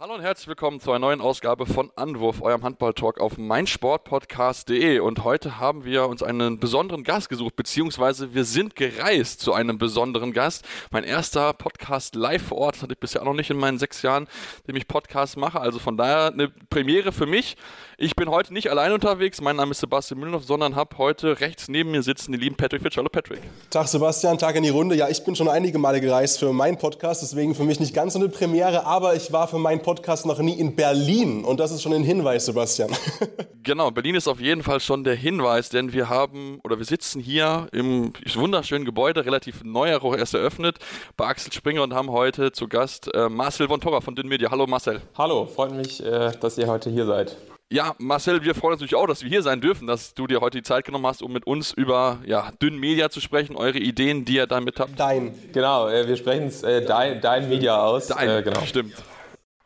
Hallo und herzlich willkommen zu einer neuen Ausgabe von Anwurf, eurem Handball-Talk auf meinsportpodcast.de. Und heute haben wir uns einen besonderen Gast gesucht, beziehungsweise wir sind gereist zu einem besonderen Gast. Mein erster Podcast live vor Ort, das hatte ich bisher auch noch nicht in meinen sechs Jahren, dem ich Podcasts mache. Also von daher eine Premiere für mich. Ich bin heute nicht allein unterwegs. Mein Name ist Sebastian Mühlenhoff, sondern habe heute rechts neben mir sitzen den lieben Patrick Fitch. Hallo Patrick. Tag Sebastian, Tag in die Runde. Ja, ich bin schon einige Male gereist für meinen Podcast, deswegen für mich nicht ganz so eine Premiere, aber ich war für meinen Podcast noch nie in Berlin und das ist schon ein Hinweis, Sebastian. genau, Berlin ist auf jeden Fall schon der Hinweis, denn wir haben oder wir sitzen hier im wunderschönen Gebäude, relativ neu auch erst eröffnet, bei Axel Springer und haben heute zu Gast äh, Marcel von Torra von Dünn Media. Hallo Marcel. Hallo, freut mich, äh, dass ihr heute hier seid. Ja, Marcel, wir freuen uns natürlich auch, dass wir hier sein dürfen, dass du dir heute die Zeit genommen hast, um mit uns über ja, Dünn Media zu sprechen, eure Ideen, die ihr damit habt. Dein. Genau, äh, wir sprechen es äh, Dein, Dein Media aus. Dein, äh, genau. stimmt.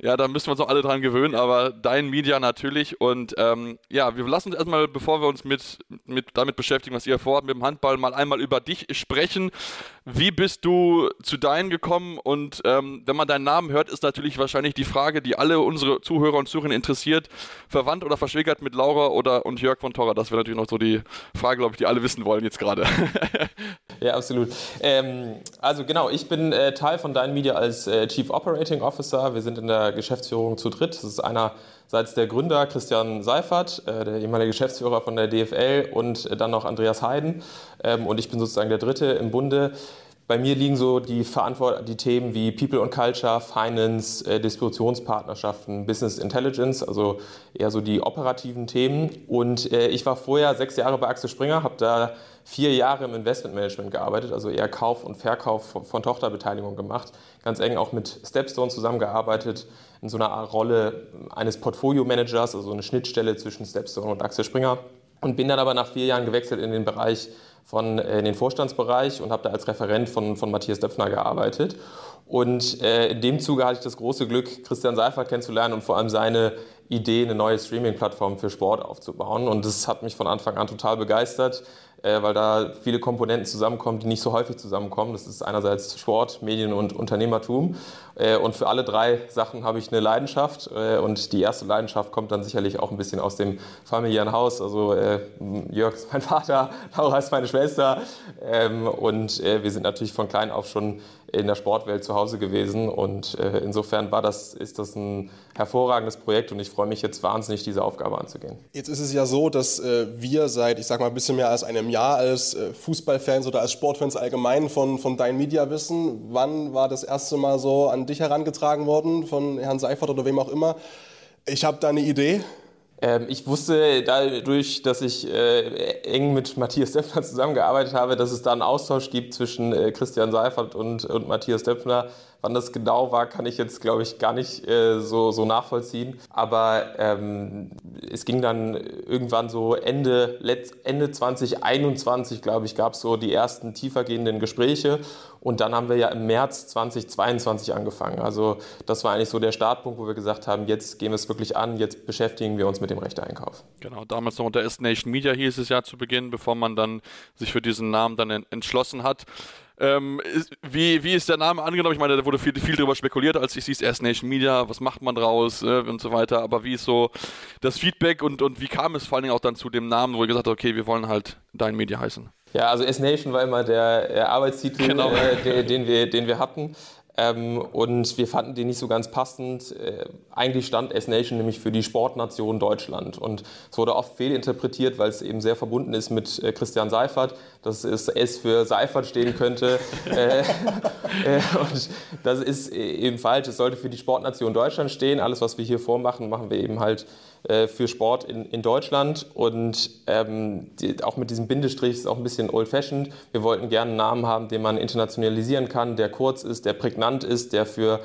Ja, da müssen wir uns auch alle dran gewöhnen, aber dein Media natürlich. Und ähm, ja, wir lassen uns erstmal, bevor wir uns mit, mit damit beschäftigen, was ihr vorhabt, mit dem Handball, mal einmal über dich sprechen. Wie bist du zu deinen gekommen? Und ähm, wenn man deinen Namen hört, ist natürlich wahrscheinlich die Frage, die alle unsere Zuhörer und Zuhörerinnen interessiert, verwandt oder verschwägert mit Laura oder und Jörg von Torra? Das wäre natürlich noch so die Frage, glaube ich, die alle wissen wollen jetzt gerade. ja, absolut. Ähm, also genau, ich bin äh, Teil von Dein Media als äh, Chief Operating Officer. Wir sind in der Geschäftsführung zu dritt. Das ist einerseits der Gründer Christian Seifert, äh, der ehemalige Geschäftsführer von der DFL und äh, dann noch Andreas Heiden. Ähm, und ich bin sozusagen der Dritte im Bunde. Bei mir liegen so die, Verantwort die Themen wie People and Culture, Finance, äh, Distributionspartnerschaften, Business Intelligence, also eher so die operativen Themen. Und äh, ich war vorher sechs Jahre bei Axel Springer, habe da vier Jahre im Investmentmanagement gearbeitet, also eher Kauf und Verkauf von, von Tochterbeteiligung gemacht, ganz eng auch mit Stepstone zusammengearbeitet, in so einer Rolle eines Portfolio-Managers, also eine Schnittstelle zwischen Stepstone und Axel Springer. Und bin dann aber nach vier Jahren gewechselt in den Bereich von, äh, in den Vorstandsbereich und habe da als Referent von, von Matthias Döpfner gearbeitet. Und äh, in dem Zuge hatte ich das große Glück, Christian Seifert kennenzulernen und vor allem seine Idee, eine neue Streaming-Plattform für Sport aufzubauen. Und das hat mich von Anfang an total begeistert weil da viele Komponenten zusammenkommen, die nicht so häufig zusammenkommen. Das ist einerseits Sport, Medien und Unternehmertum. Äh, und für alle drei Sachen habe ich eine Leidenschaft. Äh, und die erste Leidenschaft kommt dann sicherlich auch ein bisschen aus dem familiären Haus. Also Jörg ist mein Vater, Laura ist meine Schwester. Ähm, und wir sind natürlich von klein auf schon in der Sportwelt zu Hause gewesen. Und insofern war das, ist das ein hervorragendes Projekt und ich freue mich jetzt wahnsinnig, diese Aufgabe anzugehen. Jetzt ist es ja so, dass wir seit, ich sag mal, ein bisschen mehr als einem Jahr als äh, Fußballfans oder als Sportfans allgemein von, von Dein Media wissen. Wann war das erste Mal so an dich herangetragen worden von Herrn Seifert oder wem auch immer? Ich habe da eine Idee. Ähm, ich wusste dadurch, dass ich äh, eng mit Matthias Döpfner zusammengearbeitet habe, dass es da einen Austausch gibt zwischen äh, Christian Seifert und, und Matthias Döpfner Wann das genau war, kann ich jetzt, glaube ich, gar nicht äh, so, so nachvollziehen. Aber ähm, es ging dann irgendwann so Ende, Ende 2021, glaube ich, gab es so die ersten tiefergehenden Gespräche. Und dann haben wir ja im März 2022 angefangen. Also das war eigentlich so der Startpunkt, wo wir gesagt haben, jetzt gehen wir es wirklich an, jetzt beschäftigen wir uns mit dem Rechteeinkauf. Genau, damals noch unter S-Nation Media hieß es ja zu Beginn, bevor man dann sich für diesen Namen dann entschlossen hat. Ähm, ist, wie, wie ist der Name angenommen? Ich meine, da wurde viel, viel darüber spekuliert, als ich es erst Nation Media, was macht man draus äh, und so weiter. Aber wie ist so das Feedback und, und wie kam es vor allen Dingen auch dann zu dem Namen, wo ihr gesagt habt, okay, wir wollen halt Dein Media heißen? Ja, also S-Nation war immer der, der Arbeitstitel, genau. äh, der, den, wir, den wir hatten. Ähm, und wir fanden den nicht so ganz passend. Äh, eigentlich stand S-Nation nämlich für die Sportnation Deutschland. Und es wurde oft fehlinterpretiert, weil es eben sehr verbunden ist mit äh, Christian Seifert, dass es S für Seifert stehen könnte. äh, äh und das ist eben falsch. Es sollte für die Sportnation Deutschland stehen. Alles, was wir hier vormachen, machen wir eben halt äh, für Sport in, in Deutschland. Und ähm, die, auch mit diesem Bindestrich ist auch ein bisschen old-fashioned. Wir wollten gerne einen Namen haben, den man internationalisieren kann, der kurz ist, der prägnant ist, der für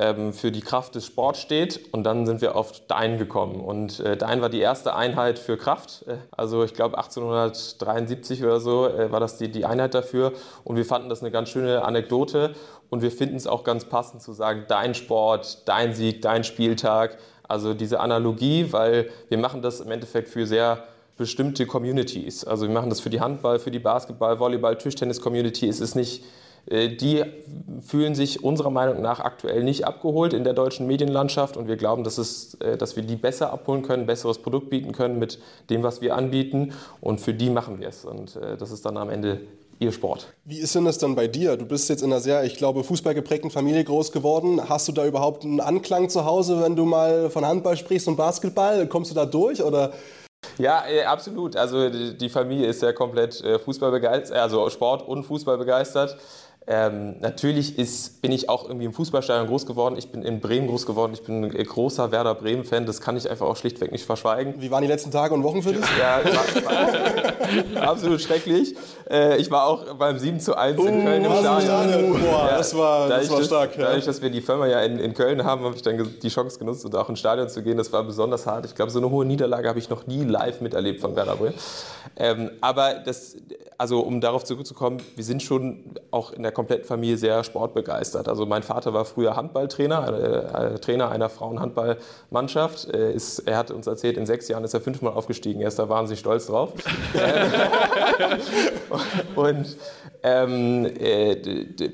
ähm, für die Kraft des Sports steht. Und dann sind wir auf Dein gekommen. Und äh, Dein war die erste Einheit für Kraft. Äh, also ich glaube 1873 oder so äh, war das die, die Einheit dafür. Und wir fanden das eine ganz schöne Anekdote. Und wir finden es auch ganz passend zu sagen, dein Sport, dein Sieg, dein Spieltag. Also diese Analogie, weil wir machen das im Endeffekt für sehr bestimmte Communities. Also wir machen das für die Handball, für die Basketball, Volleyball, Tischtennis-Community. Es ist nicht äh, die fühlen sich unserer Meinung nach aktuell nicht abgeholt in der deutschen Medienlandschaft und wir glauben, dass, es, äh, dass wir die besser abholen können, besseres Produkt bieten können mit dem, was wir anbieten und für die machen wir es und äh, das ist dann am Ende ihr Sport. Wie ist denn das dann bei dir? Du bist jetzt in einer sehr, ich glaube, fußballgeprägten Familie groß geworden. Hast du da überhaupt einen Anklang zu Hause, wenn du mal von Handball sprichst und Basketball? Kommst du da durch oder ja, äh, absolut. Also die Familie ist ja komplett äh, Fußball begeistert, also Sport und Fußball begeistert. Ähm, natürlich ist, bin ich auch irgendwie im Fußballstadion groß geworden. Ich bin in Bremen groß geworden. Ich bin ein großer Werder Bremen-Fan. Das kann ich einfach auch schlichtweg nicht verschweigen. Wie waren die letzten Tage und Wochen für dich? Ja, war, war absolut schrecklich. Äh, ich war auch beim 7 zu 1 in oh, Köln im Stadion. Boah, ja, das war, das war das, stark. Ja. Dadurch, dass wir die Firma ja in, in Köln haben, habe ich dann die Chance genutzt, und auch ins Stadion zu gehen. Das war besonders hart. Ich glaube, so eine hohe Niederlage habe ich noch nie live miterlebt von Werder Bremen. Ähm, aber das, also um darauf zurückzukommen, wir sind schon auch in der kompletten Familie sehr sportbegeistert. Also mein Vater war früher Handballtrainer, äh, Trainer einer Frauenhandballmannschaft. Äh, ist, er hat uns erzählt, in sechs Jahren ist er fünfmal aufgestiegen. Er ist da wahnsinnig stolz drauf. und ähm, äh,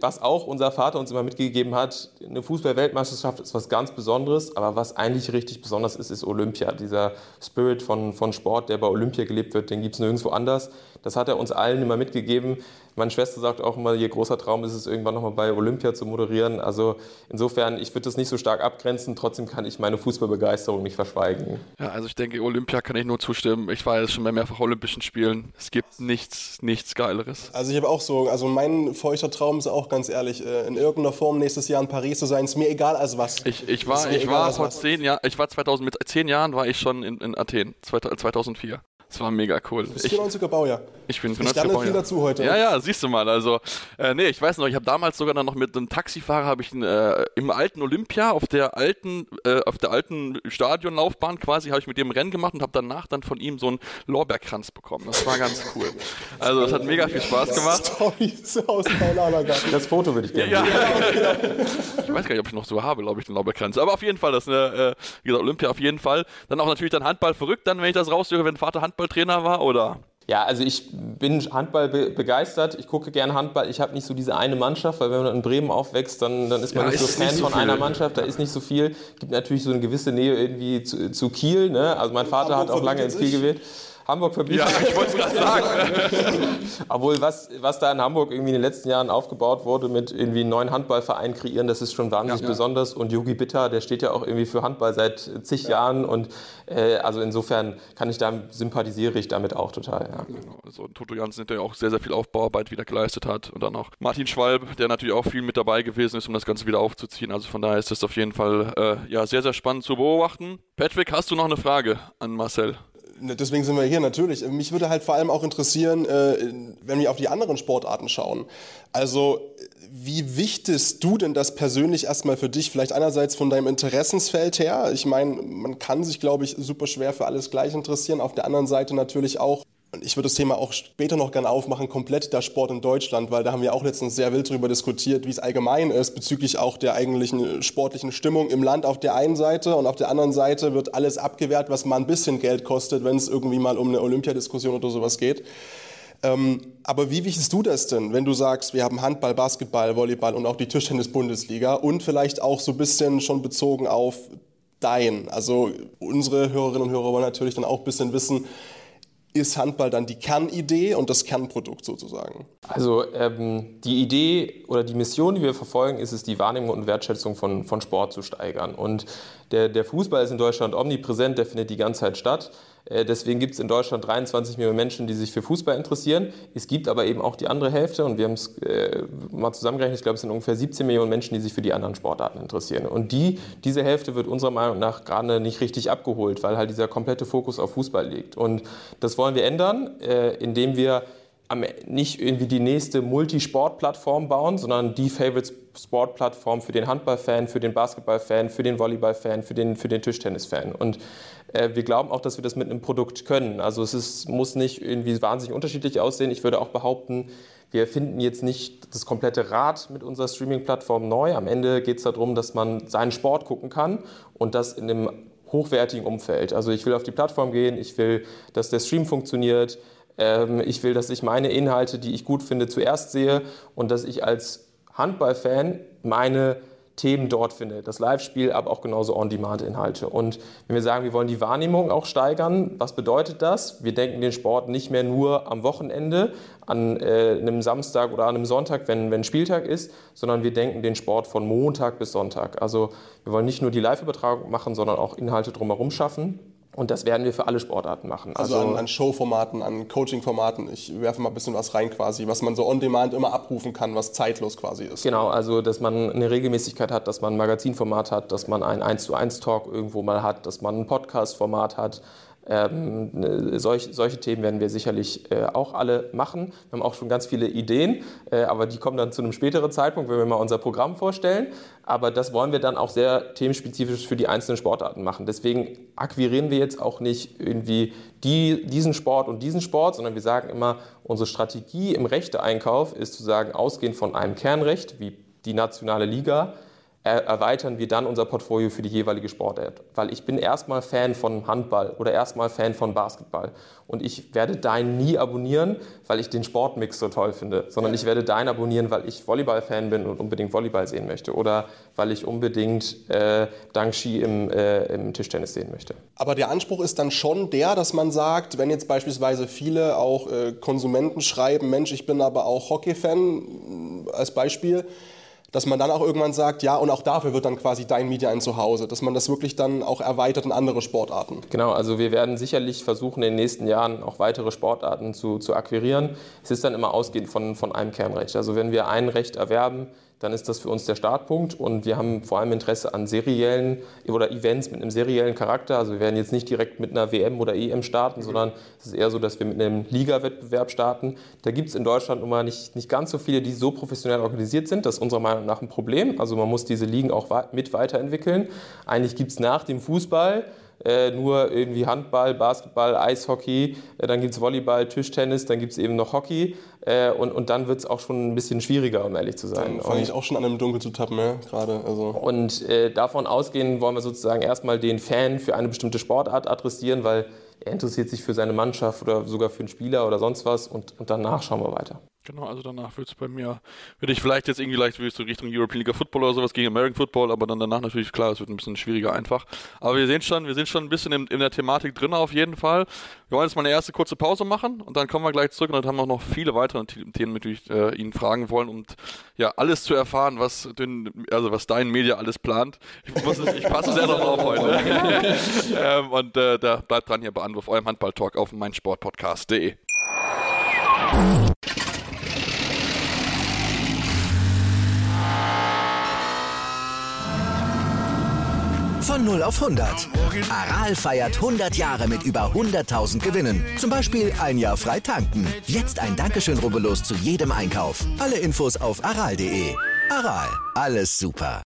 was auch unser Vater uns immer mitgegeben hat, eine Fußball-Weltmeisterschaft ist was ganz Besonderes, aber was eigentlich richtig besonders ist, ist Olympia. Dieser Spirit von, von Sport, der bei Olympia gelebt wird, den gibt es nirgendwo anders. Das hat er uns allen immer mitgegeben. Meine Schwester sagt auch immer, ihr großer Traum ist es, irgendwann nochmal bei Olympia zu moderieren. Also insofern, ich würde das nicht so stark abgrenzen. Trotzdem kann ich meine Fußballbegeisterung nicht verschweigen. Ja, also ich denke, Olympia kann ich nur zustimmen. Ich war jetzt schon bei mehrfach Olympischen Spielen. Es gibt nichts, nichts Geileres. Also ich habe auch so, also mein feuchter Traum ist auch ganz ehrlich, äh, in irgendeiner Form nächstes Jahr in Paris zu sein. Ist mir egal als was. Ich, ich war, ich war vor zehn Jahren, ich war 2000, mit zehn Jahren war ich schon in, in Athen, 2004. Das war mega cool. Bist 94er Baujahr. Ich bin 94er Baujahr. viel dazu heute. Ja, ja, siehst du mal. Also, äh, nee, ich weiß noch, ich habe damals sogar dann noch mit einem Taxifahrer, habe ich äh, im alten Olympia, auf der alten, äh, auf der alten Stadionlaufbahn quasi, habe ich mit dem Rennen gemacht und habe danach dann von ihm so einen Lorbeerkranz bekommen. Das war ganz cool. Also, das hat mega viel Spaß gemacht. Das Foto würde ich gerne ja, ja. Ich weiß gar nicht, ob ich noch so habe, glaube ich, den Lorbeerkranz. Aber auf jeden Fall, das ist eine, äh, wie gesagt, Olympia auf jeden Fall. Dann auch natürlich dann Handball verrückt, dann, wenn ich das raushöre, wenn Vater Handball Handballtrainer war, oder? Ja, also ich bin Handball be begeistert. Ich gucke gerne Handball. Ich habe nicht so diese eine Mannschaft, weil wenn man in Bremen aufwächst, dann, dann ist man ja, nicht so Fan nicht so von viel. einer Mannschaft. Da ist nicht so viel. Gibt natürlich so eine gewisse Nähe irgendwie zu, zu Kiel. Ne? Also mein Vater hat auch lange ins Kiel gewählt. Hamburg verbietet. Ja, ich wollte es gerade sagen. Obwohl, was, was da in Hamburg irgendwie in den letzten Jahren aufgebaut wurde mit irgendwie einen neuen Handballverein kreieren, das ist schon wahnsinnig ja, besonders. Und Yogi Bitter, der steht ja auch irgendwie für Handball seit zig ja. Jahren. Und äh, also insofern kann ich da sympathisiere ich damit auch total. Ja. Genau. Also Toto Jansen, der ja auch sehr, sehr viel Aufbauarbeit wieder geleistet hat. Und dann auch Martin Schwalb, der natürlich auch viel mit dabei gewesen ist, um das Ganze wieder aufzuziehen. Also von daher ist das auf jeden Fall äh, ja, sehr, sehr spannend zu beobachten. Patrick, hast du noch eine Frage an Marcel? Ne, deswegen sind wir hier natürlich. Mich würde halt vor allem auch interessieren, äh, wenn wir auf die anderen Sportarten schauen. Also wie wichtest du denn das persönlich erstmal für dich? Vielleicht einerseits von deinem Interessensfeld her. Ich meine, man kann sich, glaube ich, super schwer für alles gleich interessieren. Auf der anderen Seite natürlich auch ich würde das Thema auch später noch gerne aufmachen, komplett der Sport in Deutschland, weil da haben wir auch letztens sehr wild darüber diskutiert, wie es allgemein ist, bezüglich auch der eigentlichen sportlichen Stimmung im Land auf der einen Seite und auf der anderen Seite wird alles abgewehrt, was mal ein bisschen Geld kostet, wenn es irgendwie mal um eine Olympiadiskussion oder sowas geht. Ähm, aber wie wichtig du das denn, wenn du sagst, wir haben Handball, Basketball, Volleyball und auch die Tischtennis-Bundesliga und vielleicht auch so ein bisschen schon bezogen auf dein? Also unsere Hörerinnen und Hörer wollen natürlich dann auch ein bisschen wissen, ist Handball dann die Kernidee und das Kernprodukt sozusagen? Also ähm, die Idee oder die Mission, die wir verfolgen, ist es, die Wahrnehmung und Wertschätzung von, von Sport zu steigern. Und der, der Fußball ist in Deutschland omnipräsent, der findet die ganze Zeit statt. Äh, deswegen gibt es in Deutschland 23 Millionen Menschen, die sich für Fußball interessieren. Es gibt aber eben auch die andere Hälfte und wir haben es äh, mal zusammengerechnet, ich glaube, es sind ungefähr 17 Millionen Menschen, die sich für die anderen Sportarten interessieren. Und die, diese Hälfte wird unserer Meinung nach gerade nicht richtig abgeholt, weil halt dieser komplette Fokus auf Fußball liegt. Und das wollen wir ändern, äh, indem wir nicht irgendwie die nächste Multisport-Plattform bauen, sondern die Favorites Sportplattform für den Handballfan, für den Basketballfan, für den Volleyballfan, für den, für den Tischtennisfan. Und äh, wir glauben auch, dass wir das mit einem Produkt können. Also es ist, muss nicht irgendwie wahnsinnig unterschiedlich aussehen. Ich würde auch behaupten, wir erfinden jetzt nicht das komplette Rad mit unserer Streaming-Plattform neu. Am Ende geht es darum, dass man seinen Sport gucken kann und das in einem hochwertigen Umfeld. Also ich will auf die Plattform gehen, ich will, dass der Stream funktioniert, ich will, dass ich meine Inhalte, die ich gut finde, zuerst sehe und dass ich als Handballfan meine Themen dort finde. Das Live-Spiel, aber auch genauso On-Demand-Inhalte. Und wenn wir sagen, wir wollen die Wahrnehmung auch steigern, was bedeutet das? Wir denken den Sport nicht mehr nur am Wochenende, an äh, einem Samstag oder an einem Sonntag, wenn, wenn Spieltag ist, sondern wir denken den Sport von Montag bis Sonntag. Also wir wollen nicht nur die Live-Übertragung machen, sondern auch Inhalte drumherum schaffen. Und das werden wir für alle Sportarten machen. Also, also an, an Showformaten, an Coaching-Formaten. Ich werfe mal ein bisschen was rein quasi, was man so on demand immer abrufen kann, was zeitlos quasi ist. Genau, also dass man eine Regelmäßigkeit hat, dass man ein Magazinformat hat, dass man ein 1 zu 1 Talk irgendwo mal hat, dass man ein Podcast-Format hat, ähm, ne, solch, solche Themen werden wir sicherlich äh, auch alle machen. Wir haben auch schon ganz viele Ideen, äh, aber die kommen dann zu einem späteren Zeitpunkt, wenn wir mal unser Programm vorstellen. Aber das wollen wir dann auch sehr themenspezifisch für die einzelnen Sportarten machen. Deswegen akquirieren wir jetzt auch nicht irgendwie die, diesen Sport und diesen Sport, sondern wir sagen immer, unsere Strategie im Rechteeinkauf ist zu sagen, ausgehend von einem Kernrecht wie die nationale Liga, erweitern wir dann unser Portfolio für die jeweilige Sportart. Weil ich bin erstmal Fan von Handball oder erstmal Fan von Basketball. Und ich werde deinen nie abonnieren, weil ich den Sportmix so toll finde, sondern ich werde deinen abonnieren, weil ich Volleyball-Fan bin und unbedingt Volleyball sehen möchte oder weil ich unbedingt äh, Dangshi im, äh, im Tischtennis sehen möchte. Aber der Anspruch ist dann schon der, dass man sagt, wenn jetzt beispielsweise viele auch äh, Konsumenten schreiben, Mensch, ich bin aber auch Hockey-Fan als Beispiel, dass man dann auch irgendwann sagt, ja, und auch dafür wird dann quasi dein Media ein Zuhause, dass man das wirklich dann auch erweitert in andere Sportarten. Genau, also wir werden sicherlich versuchen, in den nächsten Jahren auch weitere Sportarten zu, zu akquirieren. Es ist dann immer ausgehend von, von einem Kernrecht. Also wenn wir ein Recht erwerben, dann ist das für uns der Startpunkt und wir haben vor allem Interesse an seriellen oder Events mit einem seriellen Charakter. Also wir werden jetzt nicht direkt mit einer WM oder EM starten, sondern es ist eher so, dass wir mit einem Liga-Wettbewerb starten. Da gibt es in Deutschland nun mal nicht, nicht ganz so viele, die so professionell organisiert sind. Das ist unserer Meinung nach ein Problem. Also man muss diese Ligen auch mit weiterentwickeln. Eigentlich gibt es nach dem Fußball äh, nur irgendwie Handball, Basketball, Eishockey, äh, dann gibt es Volleyball, Tischtennis, dann gibt es eben noch Hockey äh, und, und dann wird es auch schon ein bisschen schwieriger, um ehrlich zu sein. Fange ich auch schon an, im Dunkeln zu tappen, ja, gerade. Also. Und äh, davon ausgehen wollen wir sozusagen erstmal den Fan für eine bestimmte Sportart adressieren, weil er interessiert sich für seine Mannschaft oder sogar für einen Spieler oder sonst was und, und danach schauen wir weiter. Genau, also danach wird es bei mir, würde ich vielleicht jetzt irgendwie leicht so Richtung European League Football oder sowas gegen American Football, aber dann danach natürlich klar, es wird ein bisschen schwieriger einfach. Aber wir sehen schon, wir sind schon ein bisschen in, in der Thematik drin auf jeden Fall. Wir wollen jetzt mal eine erste kurze Pause machen und dann kommen wir gleich zurück und dann haben wir noch viele weitere Themen, mit denen ich äh, Ihnen fragen wollen und ja, alles zu erfahren, was, den, also was dein Media alles plant. Ich, muss es, ich passe sehr darauf auf heute. ähm, und äh, da bleibt dran hier bei Anruf, eurem Handball-Talk auf meinsportpodcast.de. Von 0 auf 100. Aral feiert 100 Jahre mit über 100.000 Gewinnen. Zum Beispiel ein Jahr frei tanken. Jetzt ein Dankeschön, rubbellos zu jedem Einkauf. Alle Infos auf aral.de. Aral, alles super.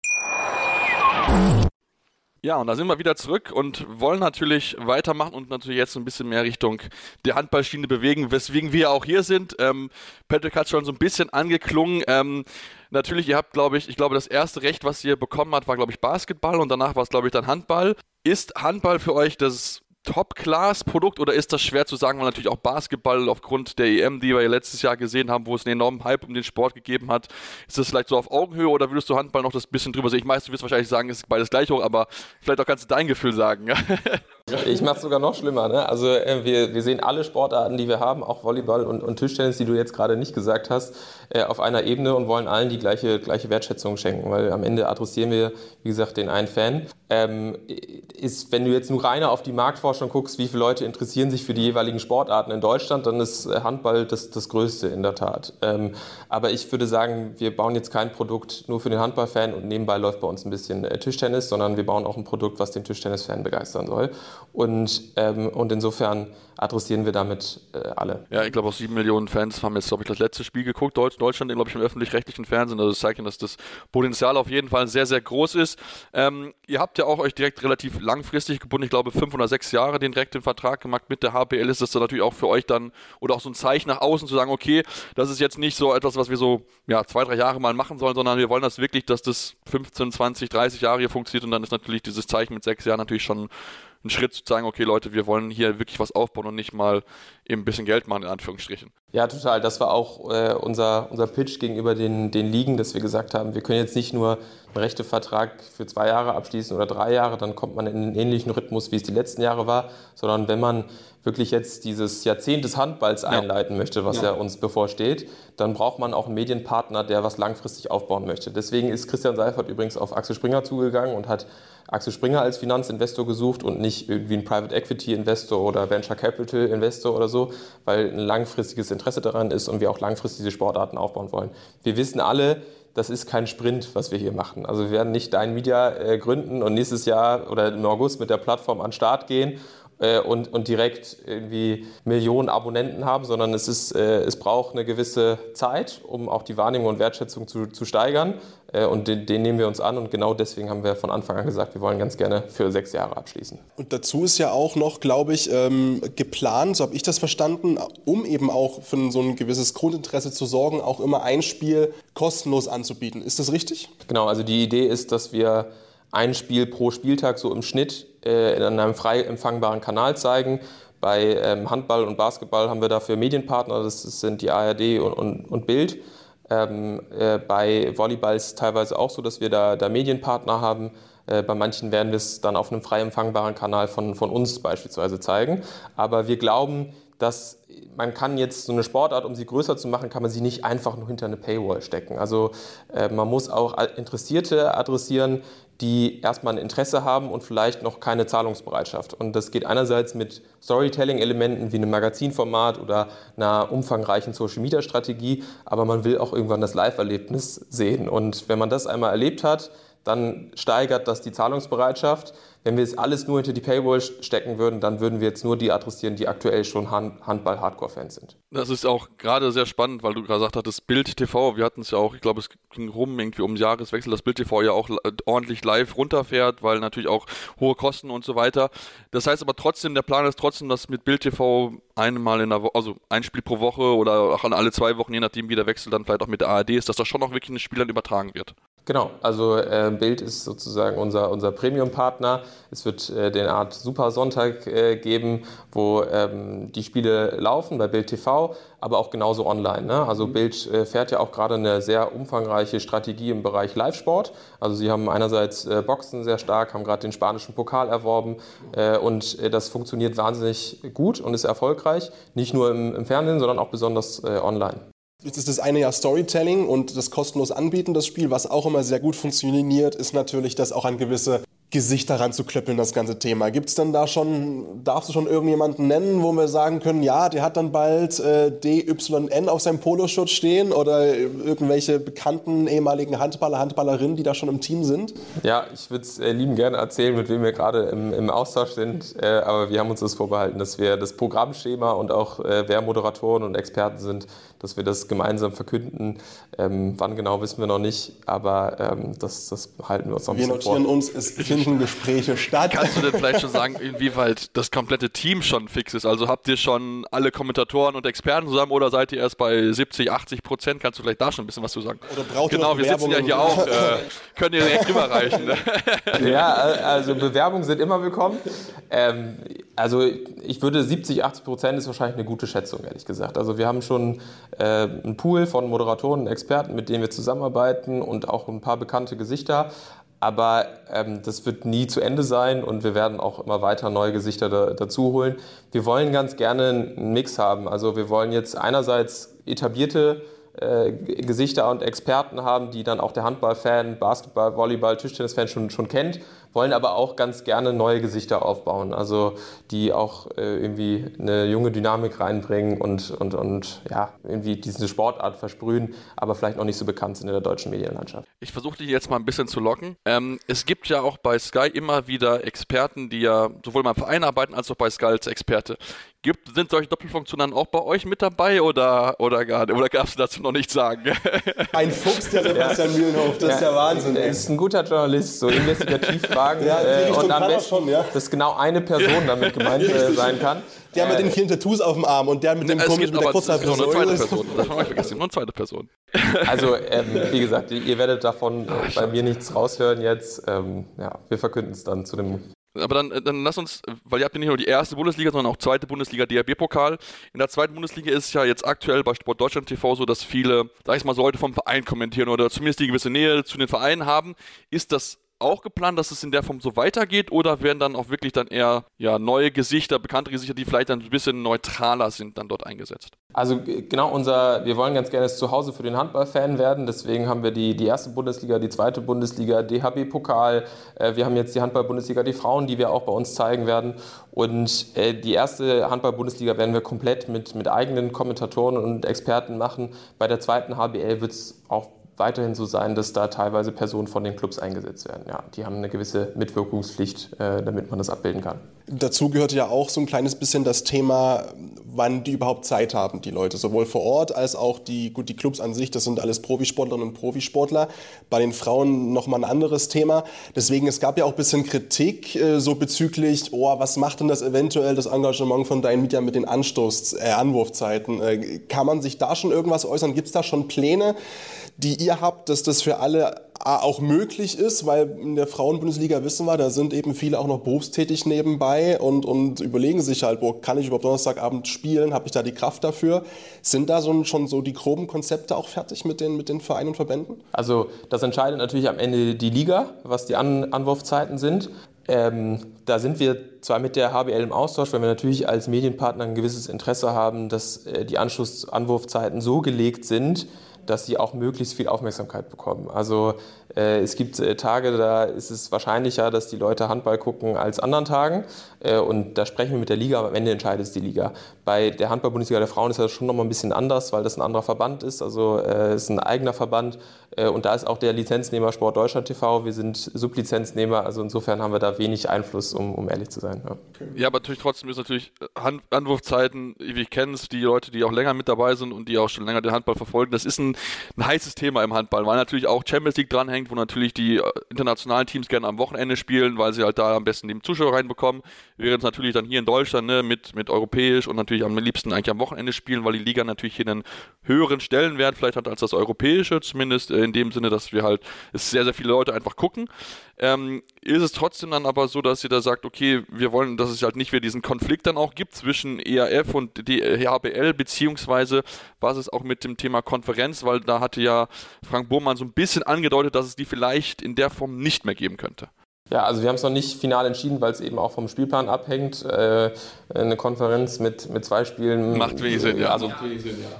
Ja, und da sind wir wieder zurück und wollen natürlich weitermachen und natürlich jetzt ein bisschen mehr Richtung der Handballschiene bewegen, weswegen wir auch hier sind. Ähm, Patrick hat schon so ein bisschen angeklungen. Ähm, natürlich, ihr habt, glaube ich, ich glaube, das erste Recht, was ihr bekommen habt, war, glaube ich, Basketball und danach war es, glaube ich, dann Handball. Ist Handball für euch das Top-Class-Produkt oder ist das schwer zu sagen, weil natürlich auch Basketball aufgrund der EM, die wir ja letztes Jahr gesehen haben, wo es einen enormen Hype um den Sport gegeben hat, ist das vielleicht so auf Augenhöhe oder würdest du Handball noch das bisschen drüber sehen? Ich weiß, du wirst wahrscheinlich sagen, es ist beides gleich hoch, aber vielleicht auch kannst du dein Gefühl sagen. Ich mache es sogar noch schlimmer. Ne? Also äh, wir, wir sehen alle Sportarten, die wir haben, auch Volleyball und, und Tischtennis, die du jetzt gerade nicht gesagt hast, äh, auf einer Ebene und wollen allen die gleiche, gleiche Wertschätzung schenken, weil am Ende adressieren wir, wie gesagt, den einen Fan. Ähm, ist, wenn du jetzt nur reiner auf die Marktforschung guckst, wie viele Leute interessieren sich für die jeweiligen Sportarten in Deutschland, dann ist Handball das, das Größte in der Tat. Ähm, aber ich würde sagen, wir bauen jetzt kein Produkt nur für den Handballfan und nebenbei läuft bei uns ein bisschen äh, Tischtennis, sondern wir bauen auch ein Produkt, was den Tischtennisfan begeistern soll. Und, ähm, und insofern adressieren wir damit äh, alle. Ja, ich glaube auch sieben Millionen Fans haben jetzt, glaube ich, das letzte Spiel geguckt, Deutsch, Deutschland, glaube ich, im öffentlich-rechtlichen Fernsehen. Also das zeigt dass das Potenzial auf jeden Fall sehr, sehr groß ist. Ähm, ihr habt ja auch euch direkt relativ langfristig gebunden, ich glaube fünf oder sechs Jahre den direkten Vertrag gemacht mit der HPL. Ist das dann natürlich auch für euch dann oder auch so ein Zeichen nach außen zu sagen, okay, das ist jetzt nicht so etwas, was wir so ja, zwei, drei Jahre mal machen sollen, sondern wir wollen das wirklich, dass das 15, 20, 30 Jahre hier funktioniert und dann ist natürlich dieses Zeichen mit sechs Jahren natürlich schon ein Schritt zu sagen, okay Leute, wir wollen hier wirklich was aufbauen und nicht mal eben ein bisschen Geld machen, in Anführungsstrichen. Ja, total. Das war auch äh, unser, unser Pitch gegenüber den, den Ligen, dass wir gesagt haben, wir können jetzt nicht nur einen Rechtevertrag für zwei Jahre abschließen oder drei Jahre, dann kommt man in einen ähnlichen Rhythmus, wie es die letzten Jahre war, sondern wenn man wirklich jetzt dieses Jahrzehnt des Handballs einleiten ja. möchte, was ja. ja. uns bevorsteht, dann braucht man auch einen Medienpartner, der was langfristig aufbauen möchte. Deswegen ist Christian Seifert übrigens auf Axel Springer zugegangen und hat Axel Springer als Finanzinvestor gesucht und nicht irgendwie ein Private Equity Investor oder Venture Capital Investor oder so, weil ein langfristiges Interesse daran ist und wir auch langfristig diese Sportarten aufbauen wollen. Wir wissen alle, das ist kein Sprint, was wir hier machen. Also wir werden nicht Dein Media äh, gründen und nächstes Jahr oder im August mit der Plattform an den Start gehen äh, und, und direkt irgendwie Millionen Abonnenten haben, sondern es, ist, äh, es braucht eine gewisse Zeit, um auch die Wahrnehmung und Wertschätzung zu, zu steigern. Äh, und den, den, nehmen wir uns an und genau deswegen haben wir von Anfang an gesagt, wir wollen ganz gerne für sechs Jahre abschließen. Und dazu ist ja auch noch, glaube ich, ähm, geplant, so habe ich das verstanden, um eben auch für so ein gewisses Grundinteresse zu sorgen, auch immer ein Spiel kostenlos anzubieten. Ist das richtig? Genau, also die Idee ist, dass wir ein Spiel pro Spieltag so im Schnitt äh, in einem frei empfangbaren Kanal zeigen. Bei ähm, Handball und Basketball haben wir dafür Medienpartner, das sind die ARD und, und, und Bild. Ähm, äh, bei Volleyball ist es teilweise auch so, dass wir da, da Medienpartner haben. Äh, bei manchen werden wir es dann auf einem frei empfangbaren Kanal von, von uns beispielsweise zeigen. Aber wir glauben, dass man kann jetzt so eine Sportart, um sie größer zu machen, kann man sie nicht einfach nur hinter eine Paywall stecken. Also äh, man muss auch Interessierte adressieren, die erstmal ein Interesse haben und vielleicht noch keine Zahlungsbereitschaft. Und das geht einerseits mit Storytelling-Elementen wie einem Magazinformat oder einer umfangreichen Social-Media-Strategie, aber man will auch irgendwann das Live-Erlebnis sehen. Und wenn man das einmal erlebt hat, dann steigert das die Zahlungsbereitschaft. Wenn wir es alles nur hinter die Paywall stecken würden, dann würden wir jetzt nur die adressieren, die aktuell schon Handball-Hardcore-Fans sind. Das ist auch gerade sehr spannend, weil du gerade gesagt hattest, Bild TV, wir hatten es ja auch, ich glaube, es ging rum irgendwie um Jahreswechsel, dass Bild TV ja auch ordentlich live runterfährt, weil natürlich auch hohe Kosten und so weiter. Das heißt aber trotzdem, der Plan ist trotzdem, dass mit Bild TV einmal in der Woche, also ein Spiel pro Woche oder auch alle zwei Wochen, je nachdem wie der Wechsel dann vielleicht auch mit der ARD ist, dass da schon auch wirklich ein Spiel dann übertragen wird. Genau, also äh, Bild ist sozusagen unser, unser Premium-Partner. Es wird äh, den Art Super Sonntag äh, geben, wo ähm, die Spiele laufen bei Bild TV, aber auch genauso online. Ne? Also mhm. Bild äh, fährt ja auch gerade eine sehr umfangreiche Strategie im Bereich Live-Sport. Also sie haben einerseits äh, Boxen sehr stark, haben gerade den spanischen Pokal erworben äh, und das funktioniert wahnsinnig gut und ist erfolgreich, nicht nur im, im Fernsehen, sondern auch besonders online. Jetzt ist das eine ja Storytelling und das kostenlos Anbieten, das Spiel. Was auch immer sehr gut funktioniert, ist natürlich, das auch an gewisse Gesicht daran zu klöppeln, das ganze Thema. Gibt es denn da schon, darfst du schon irgendjemanden nennen, wo wir sagen können, ja, der hat dann bald äh, DYN auf seinem Poloschutz stehen oder irgendwelche bekannten ehemaligen Handballer, Handballerinnen, die da schon im Team sind? Ja, ich würde es äh, lieben gerne erzählen, mit wem wir gerade im, im, Austausch sind, äh, aber wir haben uns das vorbehalten, dass wir das Programmschema und auch äh, wer Moderatoren und Experten sind, dass wir das gemeinsam verkünden. Ähm, wann genau wissen wir noch nicht, aber ähm, das, das halten wir uns noch Wir notieren vor. uns, es finden Gespräche statt. Kannst du denn vielleicht schon sagen, inwieweit das komplette Team schon fix ist? Also habt ihr schon alle Kommentatoren und Experten zusammen oder seid ihr erst bei 70, 80 Prozent? Kannst du vielleicht da schon ein bisschen was zu sagen? Oder braucht genau, wir sitzen ja hier auch. Äh, können ihr direkt rüberreichen. Ne? ja, also Bewerbungen sind immer willkommen. Ähm, also ich würde 70, 80 Prozent ist wahrscheinlich eine gute Schätzung, ehrlich gesagt. Also wir haben schon äh, einen Pool von Moderatoren und Experten, mit denen wir zusammenarbeiten und auch ein paar bekannte Gesichter. Aber ähm, das wird nie zu Ende sein und wir werden auch immer weiter neue Gesichter da, dazu holen. Wir wollen ganz gerne einen Mix haben. Also wir wollen jetzt einerseits etablierte äh, Gesichter und Experten haben, die dann auch der Handballfan, Basketball, Volleyball, Tischtennisfan schon, schon kennt, wollen aber auch ganz gerne neue Gesichter aufbauen, also die auch äh, irgendwie eine junge Dynamik reinbringen und, und, und ja, irgendwie diese Sportart versprühen, aber vielleicht noch nicht so bekannt sind in der deutschen Medienlandschaft. Ich versuche dich jetzt mal ein bisschen zu locken. Ähm, es gibt ja auch bei Sky immer wieder Experten, die ja sowohl beim Verein arbeiten als auch bei Sky als Experte. Gibt, sind solche Doppelfunktionen auch bei euch mit dabei oder, oder gar Oder darfst du dazu noch nichts sagen? Ein Fuchs, der Sebastian ja. Mühlenhof, das ja, ist ja Wahnsinn. Er ist ein guter Journalist, so investigativ fragen. ja, äh, und am besten, schon, ja. dass genau eine Person damit gemeint äh, sein kann. Der mit den äh, vielen Tattoos auf dem Arm und der mit dem komischen mit der Kurzhaarfrisur. Noch eine zweite Person. Das habe ich vergessen. Noch eine zweite Person. Also, ähm, wie gesagt, ihr werdet davon äh, bei mir nichts raushören jetzt. Ähm, ja, wir verkünden es dann zu dem aber dann, dann lass uns, weil ihr habt ja nicht nur die erste Bundesliga, sondern auch zweite Bundesliga DRB-Pokal. In der zweiten Bundesliga ist es ja jetzt aktuell bei Sport Deutschland TV so, dass viele, sag ich mal, so Leute vom Verein kommentieren oder zumindest die gewisse Nähe zu den Vereinen haben. Ist das auch geplant, dass es in der Form so weitergeht oder werden dann auch wirklich dann eher ja, neue Gesichter, bekannte Gesichter, die vielleicht dann ein bisschen neutraler sind, dann dort eingesetzt? Also genau unser, wir wollen ganz gerne das Zuhause für den Handballfan werden, deswegen haben wir die, die erste Bundesliga, die zweite Bundesliga, DHB-Pokal, äh, wir haben jetzt die Handball-Bundesliga, die Frauen, die wir auch bei uns zeigen werden und äh, die erste Handball-Bundesliga werden wir komplett mit, mit eigenen Kommentatoren und Experten machen. Bei der zweiten HBL wird es auch weiterhin so sein, dass da teilweise Personen von den Clubs eingesetzt werden. Ja, die haben eine gewisse Mitwirkungspflicht, äh, damit man das abbilden kann. Dazu gehört ja auch so ein kleines bisschen das Thema, wann die überhaupt Zeit haben, die Leute, sowohl vor Ort als auch die, gut, die Clubs an sich, das sind alles Profisportlerinnen und Profisportler. Bei den Frauen nochmal ein anderes Thema. Deswegen, es gab ja auch ein bisschen Kritik äh, so bezüglich, oh, was macht denn das eventuell, das Engagement von Dein Media mit den Anstoß, äh, Anwurfzeiten? Äh, kann man sich da schon irgendwas äußern? Gibt es da schon Pläne? die ihr habt, dass das für alle auch möglich ist, weil in der Frauenbundesliga wissen wir, da sind eben viele auch noch berufstätig nebenbei und, und überlegen sich halt, wo kann ich überhaupt Donnerstagabend spielen, habe ich da die Kraft dafür? Sind da so, schon so die groben Konzepte auch fertig mit den, mit den Vereinen und Verbänden? Also das entscheidet natürlich am Ende die Liga, was die An Anwurfzeiten sind. Ähm, da sind wir zwar mit der HBL im Austausch, weil wir natürlich als Medienpartner ein gewisses Interesse haben, dass äh, die Anschluss-Anwurfzeiten so gelegt sind, dass sie auch möglichst viel Aufmerksamkeit bekommen. Also äh, es gibt äh, Tage, da ist es wahrscheinlicher, dass die Leute Handball gucken als anderen Tagen. Äh, und da sprechen wir mit der Liga, aber am Ende entscheidet es die Liga. Bei der Handball-Bundesliga der Frauen ist das schon nochmal ein bisschen anders, weil das ein anderer Verband ist. Also äh, es ist ein eigener Verband. Äh, und da ist auch der Lizenznehmer Sport Deutschland TV. Wir sind Sublizenznehmer. Also insofern haben wir da wenig Einfluss, um, um ehrlich zu sein. Ja. ja, aber natürlich trotzdem ist natürlich Hand Anwurfzeiten, wie ich kenne es, die Leute, die auch länger mit dabei sind und die auch schon länger den Handball verfolgen, das ist ein, ein heißes Thema im Handball, weil natürlich auch Champions League dranhängt, wo natürlich die internationalen Teams gerne am Wochenende spielen, weil sie halt da am besten die Zuschauer reinbekommen. Während natürlich dann hier in Deutschland ne, mit, mit europäisch und natürlich am liebsten eigentlich am Wochenende spielen, weil die Liga natürlich hier einen höheren Stellenwert vielleicht hat als das europäische, zumindest in dem Sinne, dass wir halt es sehr, sehr viele Leute einfach gucken. Ähm, ist es trotzdem dann aber so, dass ihr da sagt, okay, wir wollen, dass es halt nicht wieder diesen Konflikt dann auch gibt zwischen EAF und DHBL, beziehungsweise was es auch mit dem Thema Konferenz, weil da hatte ja Frank Bohmann so ein bisschen angedeutet, dass es die vielleicht in der Form nicht mehr geben könnte. Ja, also wir haben es noch nicht final entschieden, weil es eben auch vom Spielplan abhängt. Äh, eine Konferenz mit, mit zwei Spielen. Macht wenig Sinn, ja. Also, ja.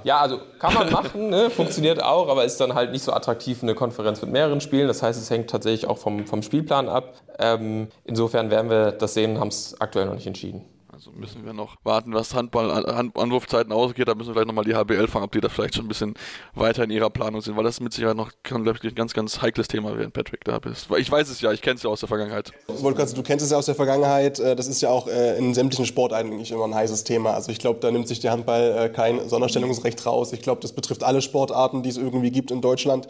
ja, also kann man machen, ne? funktioniert auch, aber ist dann halt nicht so attraktiv eine Konferenz mit mehreren Spielen. Das heißt, es hängt tatsächlich auch vom, vom Spielplan ab. Ähm, insofern werden wir das sehen, haben es aktuell noch nicht entschieden. Also müssen wir noch warten, was Handball an, Anwurfzeiten ausgeht. Da müssen wir vielleicht nochmal die HBL fragen, ob die da vielleicht schon ein bisschen weiter in ihrer Planung sind, weil das mit Sicherheit noch, kann, glaube ich, ein ganz, ganz heikles Thema werden, Patrick, da bist. Ich weiß es ja, ich kenne es ja aus der Vergangenheit. Wolfgang, du kennst es ja aus der Vergangenheit. Äh, das ist ja auch äh, in sämtlichen Sportarten eigentlich immer ein heißes Thema. Also ich glaube, da nimmt sich der Handball äh, kein Sonderstellungsrecht raus. Ich glaube, das betrifft alle Sportarten, die es irgendwie gibt in Deutschland.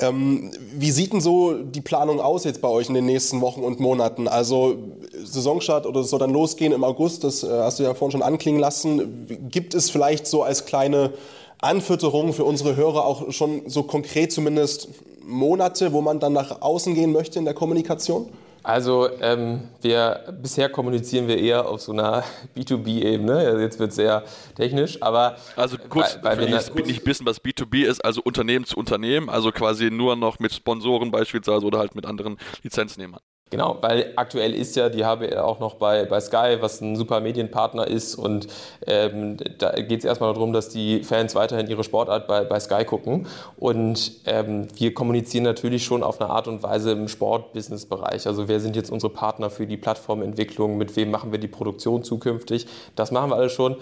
Ähm, wie sieht denn so die Planung aus jetzt bei euch in den nächsten Wochen und Monaten? Also Saisonstart oder soll dann losgehen im August, das äh, hast du ja vorhin schon anklingen lassen. Gibt es vielleicht so als kleine Anfütterung für unsere Hörer auch schon so konkret zumindest Monate, wo man dann nach außen gehen möchte in der Kommunikation? Also ähm, wir, bisher kommunizieren wir eher auf so einer B2B-Ebene. Also jetzt wird es sehr technisch, aber also kurz, weil, weil wir nicht, nicht wissen, was B2B ist, also Unternehmen zu Unternehmen, also quasi nur noch mit Sponsoren beispielsweise oder halt mit anderen Lizenznehmern. Genau, weil aktuell ist ja die HBL auch noch bei, bei Sky, was ein super Medienpartner ist. Und ähm, da geht es erstmal darum, dass die Fans weiterhin ihre Sportart bei, bei Sky gucken. Und ähm, wir kommunizieren natürlich schon auf eine Art und Weise im Sport-Business-Bereich. Also wer sind jetzt unsere Partner für die Plattformentwicklung, mit wem machen wir die Produktion zukünftig. Das machen wir alles schon.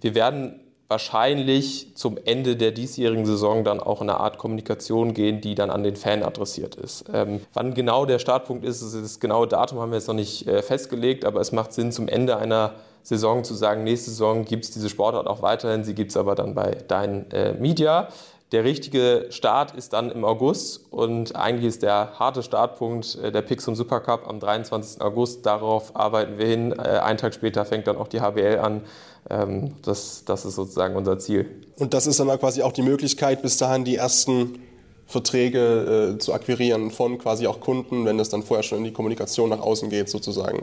Wir werden wahrscheinlich zum Ende der diesjährigen Saison dann auch in eine Art Kommunikation gehen, die dann an den Fan adressiert ist. Ähm, wann genau der Startpunkt ist, das genaue Datum haben wir jetzt noch nicht äh, festgelegt, aber es macht Sinn, zum Ende einer Saison zu sagen, nächste Saison gibt es diese Sportart auch weiterhin, sie gibt es aber dann bei Dein äh, Media. Der richtige Start ist dann im August und eigentlich ist der harte Startpunkt äh, der Pixum Supercup am 23. August. Darauf arbeiten wir hin. Äh, einen Tag später fängt dann auch die HBL an. Ähm, das, das ist sozusagen unser Ziel. Und das ist dann quasi auch die Möglichkeit, bis dahin die ersten Verträge äh, zu akquirieren von quasi auch Kunden, wenn das dann vorher schon in die Kommunikation nach außen geht, sozusagen.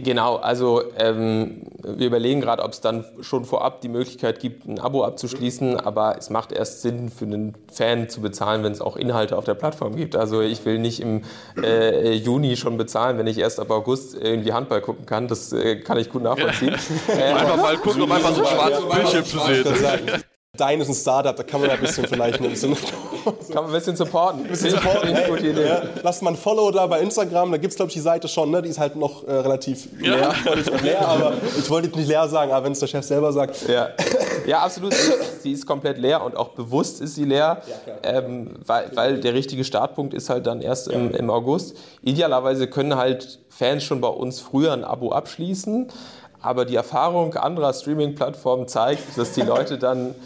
Genau, also ähm, wir überlegen gerade, ob es dann schon vorab die Möglichkeit gibt, ein Abo abzuschließen, aber es macht erst Sinn für einen Fan zu bezahlen, wenn es auch Inhalte auf der Plattform gibt. Also ich will nicht im äh, Juni schon bezahlen, wenn ich erst ab August irgendwie Handball gucken kann. Das äh, kann ich gut nachvollziehen. Ja. Äh, einfach mal gucken, um einfach so schwarze Bildschirm zu sehen. Dein ist ein Startup, da kann man ein bisschen vielleicht ein bisschen, kann man ein bisschen supporten. Ein bisschen supporten. Hey, gute Idee. Ja, lasst mal ein Follow da bei Instagram, da gibt es glaube ich die Seite schon, ne? die ist halt noch äh, relativ ja. leer, leer, aber ich wollte nicht leer sagen, aber wenn es der Chef selber sagt. Ja, ja absolut, sie, sie, ist komplett leer und auch bewusst ist sie leer, ja, ähm, weil, weil der richtige Startpunkt ist halt dann erst im, im August. Idealerweise können halt Fans schon bei uns früher ein Abo abschließen, aber die Erfahrung anderer Streaming-Plattformen zeigt, dass die Leute dann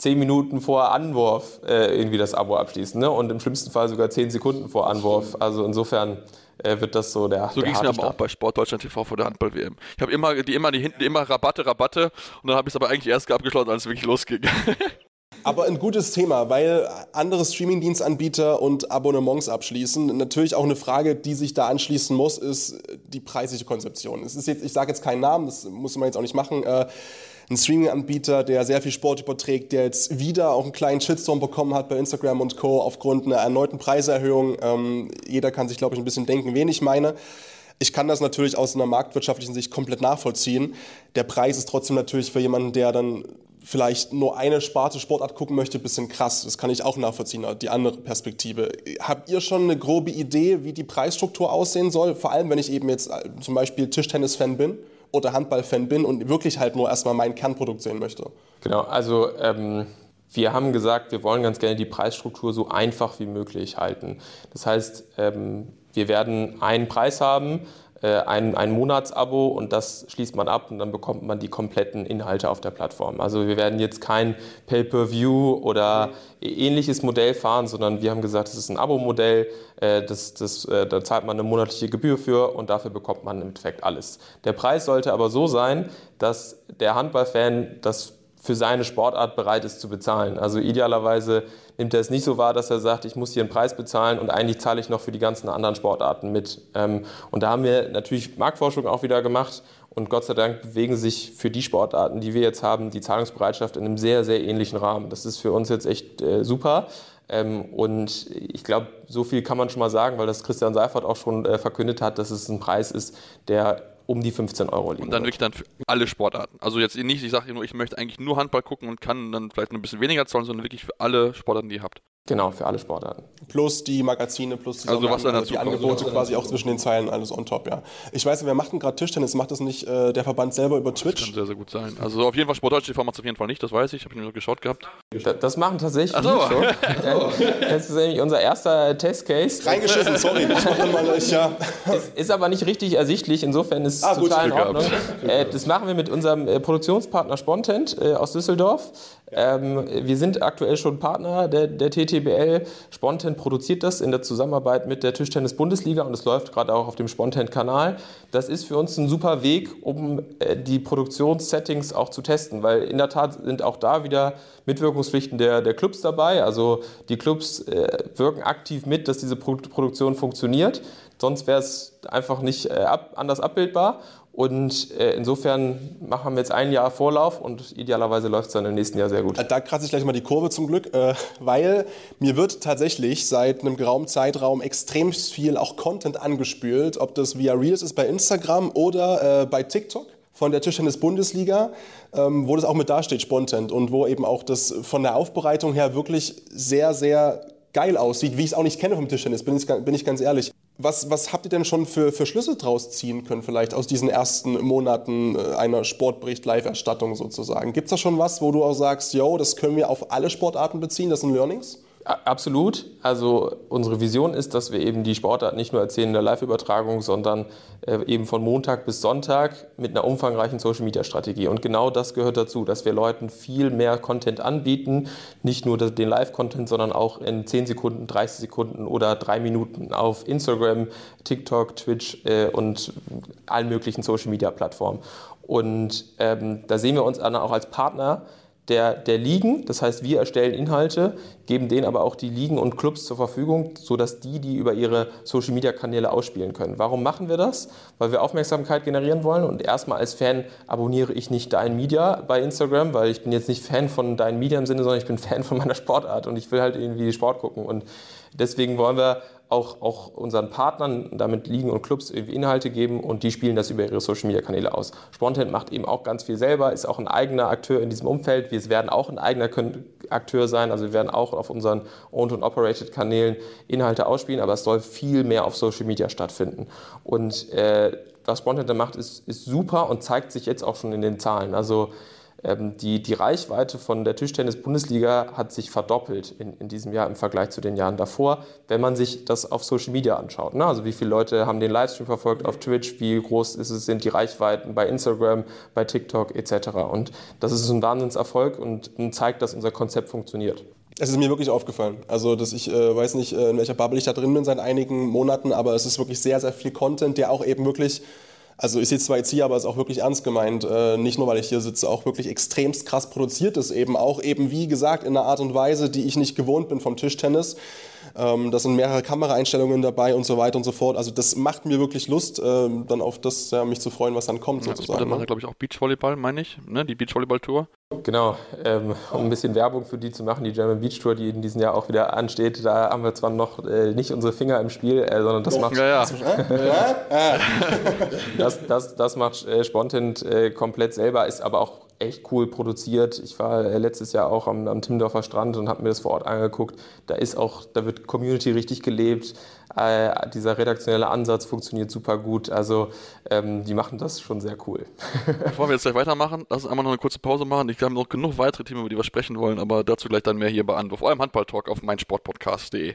zehn Minuten vor Anwurf äh, irgendwie das Abo abschließen. Ne? Und im schlimmsten Fall sogar zehn Sekunden vor Anwurf. Also insofern äh, wird das so der. So ging es mir aber auch bei Sportdeutschland TV vor der Handball-WM. Ich habe immer die immer die hinten immer Rabatte, Rabatte und dann habe ich es aber eigentlich erst abgeschlossen, als es wirklich losging. Aber ein gutes Thema, weil andere Streamingdienstanbieter und Abonnements abschließen. Natürlich auch eine Frage, die sich da anschließen muss, ist die preisliche Konzeption. Es ist jetzt, ich sage jetzt keinen Namen, das muss man jetzt auch nicht machen. Äh, ein Streaming-Anbieter, der sehr viel Sport überträgt, der jetzt wieder auch einen kleinen Shitstorm bekommen hat bei Instagram und Co. aufgrund einer erneuten Preiserhöhung. Ähm, jeder kann sich, glaube ich, ein bisschen denken, wen ich meine. Ich kann das natürlich aus einer marktwirtschaftlichen Sicht komplett nachvollziehen. Der Preis ist trotzdem natürlich für jemanden, der dann vielleicht nur eine Sparte Sportart gucken möchte, ein bisschen krass. Das kann ich auch nachvollziehen, die andere Perspektive. Habt ihr schon eine grobe Idee, wie die Preisstruktur aussehen soll? Vor allem, wenn ich eben jetzt äh, zum Beispiel Tischtennis-Fan bin oder Handball-Fan bin und wirklich halt nur erstmal mein Kernprodukt sehen möchte. Genau, also ähm, wir haben gesagt, wir wollen ganz gerne die Preisstruktur so einfach wie möglich halten. Das heißt, ähm, wir werden einen Preis haben, ein, ein Monatsabo und das schließt man ab und dann bekommt man die kompletten Inhalte auf der Plattform. Also wir werden jetzt kein Pay-per-View oder ähnliches Modell fahren, sondern wir haben gesagt, es ist ein Abo-Modell, äh, das, das, äh, da zahlt man eine monatliche Gebühr für und dafür bekommt man im Endeffekt alles. Der Preis sollte aber so sein, dass der Handballfan das für seine Sportart bereit ist zu bezahlen. Also idealerweise nimmt er es nicht so wahr, dass er sagt, ich muss hier einen Preis bezahlen und eigentlich zahle ich noch für die ganzen anderen Sportarten mit. Ähm, und da haben wir natürlich Marktforschung auch wieder gemacht und Gott sei Dank bewegen sich für die Sportarten, die wir jetzt haben, die Zahlungsbereitschaft in einem sehr, sehr ähnlichen Rahmen. Das ist für uns jetzt echt äh, super. Ähm, und ich glaube, so viel kann man schon mal sagen, weil das Christian Seifert auch schon äh, verkündet hat, dass es ein Preis ist, der um die 15 Euro liegen. Und dann wirklich dann für alle Sportarten. Also jetzt nicht, ich sage nur, ich möchte eigentlich nur Handball gucken und kann dann vielleicht ein bisschen weniger zahlen, sondern wirklich für alle Sportarten, die ihr habt. Genau, für alle Sportarten. Plus die Magazine, plus die, also was dann die Angebote quasi auch zwischen den Zeilen, alles on top, ja. Ich weiß, wer macht denn gerade Tischtennis? Macht das nicht äh, der Verband selber über Twitch? Das kann sehr, sehr gut sein. Also auf jeden Fall Sportdeutsch TV macht es auf jeden Fall nicht, das weiß ich. Habe ich nur geschaut gehabt. Das, das machen tatsächlich Ach so. schon. das ist nämlich unser erster Testcase. Reingeschissen, sorry. Ich mach mal euch, ja. Ist, ist aber nicht richtig ersichtlich, insofern ist es ah, total gut, in Ordnung. Äh, das machen wir mit unserem äh, Produktionspartner Spontent äh, aus Düsseldorf. Ähm, wir sind aktuell schon Partner der, der TTBL. Spontent produziert das in der Zusammenarbeit mit der Tischtennis-Bundesliga und es läuft gerade auch auf dem Spontent-Kanal. Das ist für uns ein super Weg, um äh, die Produktionssettings auch zu testen, weil in der Tat sind auch da wieder Mitwirkungspflichten der, der Clubs dabei. Also die Clubs äh, wirken aktiv mit, dass diese Produktion funktioniert. Sonst wäre es einfach nicht äh, ab, anders abbildbar. Und äh, insofern machen wir jetzt ein Jahr Vorlauf und idealerweise läuft es dann im nächsten Jahr sehr gut. Da kratze ich gleich mal die Kurve zum Glück, äh, weil mir wird tatsächlich seit einem geraumen Zeitraum extrem viel auch Content angespült, ob das via Reels ist bei Instagram oder äh, bei TikTok von der Tischtennis-Bundesliga, ähm, wo das auch mit dasteht, Spontent, und wo eben auch das von der Aufbereitung her wirklich sehr, sehr geil aussieht, wie ich es auch nicht kenne vom Tischtennis, bin ich, bin ich ganz ehrlich. Was, was habt ihr denn schon für, für Schlüsse draus ziehen können, vielleicht aus diesen ersten Monaten äh, einer Sportbericht-Live-Erstattung sozusagen? Gibt es da schon was, wo du auch sagst, yo, das können wir auf alle Sportarten beziehen, das sind Learnings? Absolut. Also unsere Vision ist, dass wir eben die Sportart nicht nur erzählen in der Live-Übertragung, sondern äh, eben von Montag bis Sonntag mit einer umfangreichen Social-Media-Strategie. Und genau das gehört dazu, dass wir Leuten viel mehr Content anbieten, nicht nur den Live-Content, sondern auch in 10 Sekunden, 30 Sekunden oder 3 Minuten auf Instagram, TikTok, Twitch äh, und allen möglichen Social-Media-Plattformen. Und ähm, da sehen wir uns auch als Partner der, der Ligen. Das heißt, wir erstellen Inhalte, geben denen aber auch die Ligen und Clubs zur Verfügung, sodass die die über ihre Social-Media-Kanäle ausspielen können. Warum machen wir das? Weil wir Aufmerksamkeit generieren wollen und erstmal als Fan abonniere ich nicht Dein Media bei Instagram, weil ich bin jetzt nicht Fan von Dein Media im Sinne, sondern ich bin Fan von meiner Sportart und ich will halt irgendwie Sport gucken und deswegen wollen wir auch, auch unseren Partnern, damit Ligen und Clubs irgendwie Inhalte geben und die spielen das über ihre Social Media Kanäle aus. Spontent macht eben auch ganz viel selber, ist auch ein eigener Akteur in diesem Umfeld. Wir werden auch ein eigener Akteur sein, also wir werden auch auf unseren Owned und Operated Kanälen Inhalte ausspielen, aber es soll viel mehr auf Social Media stattfinden. Und äh, was Spontent macht, ist, ist super und zeigt sich jetzt auch schon in den Zahlen. Also die, die Reichweite von der Tischtennis-Bundesliga hat sich verdoppelt in, in diesem Jahr im Vergleich zu den Jahren davor, wenn man sich das auf Social Media anschaut. Ne? Also wie viele Leute haben den Livestream verfolgt auf Twitch, wie groß ist es, sind die Reichweiten bei Instagram, bei TikTok etc. Und das ist ein Wahnsinnserfolg und, und zeigt, dass unser Konzept funktioniert. Es ist mir wirklich aufgefallen. Also, dass ich äh, weiß nicht, äh, in welcher Bubble ich da drin bin seit einigen Monaten, aber es ist wirklich sehr, sehr viel Content, der auch eben wirklich also ich sehe zwar jetzt hier, aber ist auch wirklich ernst gemeint. Äh, nicht nur, weil ich hier sitze, auch wirklich extremst krass produziert ist eben. Auch eben, wie gesagt, in einer Art und Weise, die ich nicht gewohnt bin vom Tischtennis. Ähm, da sind mehrere Kameraeinstellungen dabei und so weiter und so fort. Also das macht mir wirklich Lust, äh, dann auf das, ja, mich zu freuen, was dann kommt ja, sozusagen. macht ne? glaube ich, auch Beachvolleyball, meine ich, ne? die Beachvolleyball-Tour. Genau, ähm, um ein bisschen Werbung für die zu machen, die German Beach Tour, die in diesem Jahr auch wieder ansteht, da haben wir zwar noch äh, nicht unsere Finger im Spiel, äh, sondern das macht ja, ja. das, das, das macht äh, Spontent äh, komplett selber, ist aber auch echt cool produziert. Ich war äh, letztes Jahr auch am, am Timmendorfer Strand und habe mir das vor Ort angeguckt. Da ist auch, da wird Community richtig gelebt. Äh, dieser redaktionelle Ansatz funktioniert super gut. Also ähm, die machen das schon sehr cool. Bevor wir jetzt gleich weitermachen, lass uns einmal noch eine kurze Pause machen. Ich habe noch genug weitere Themen, über die wir sprechen wollen, aber dazu gleich dann mehr hier bei Anwurf, eurem Handball-Talk auf meinsportpodcast.de.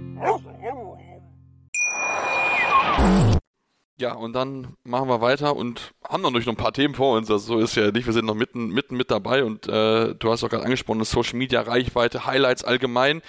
Ja, und dann machen wir weiter und haben natürlich noch ein paar Themen vor uns. Also so ist ja nicht, wir sind noch mitten, mitten mit dabei und äh, du hast auch gerade angesprochen, Social Media, Reichweite, Highlights allgemein.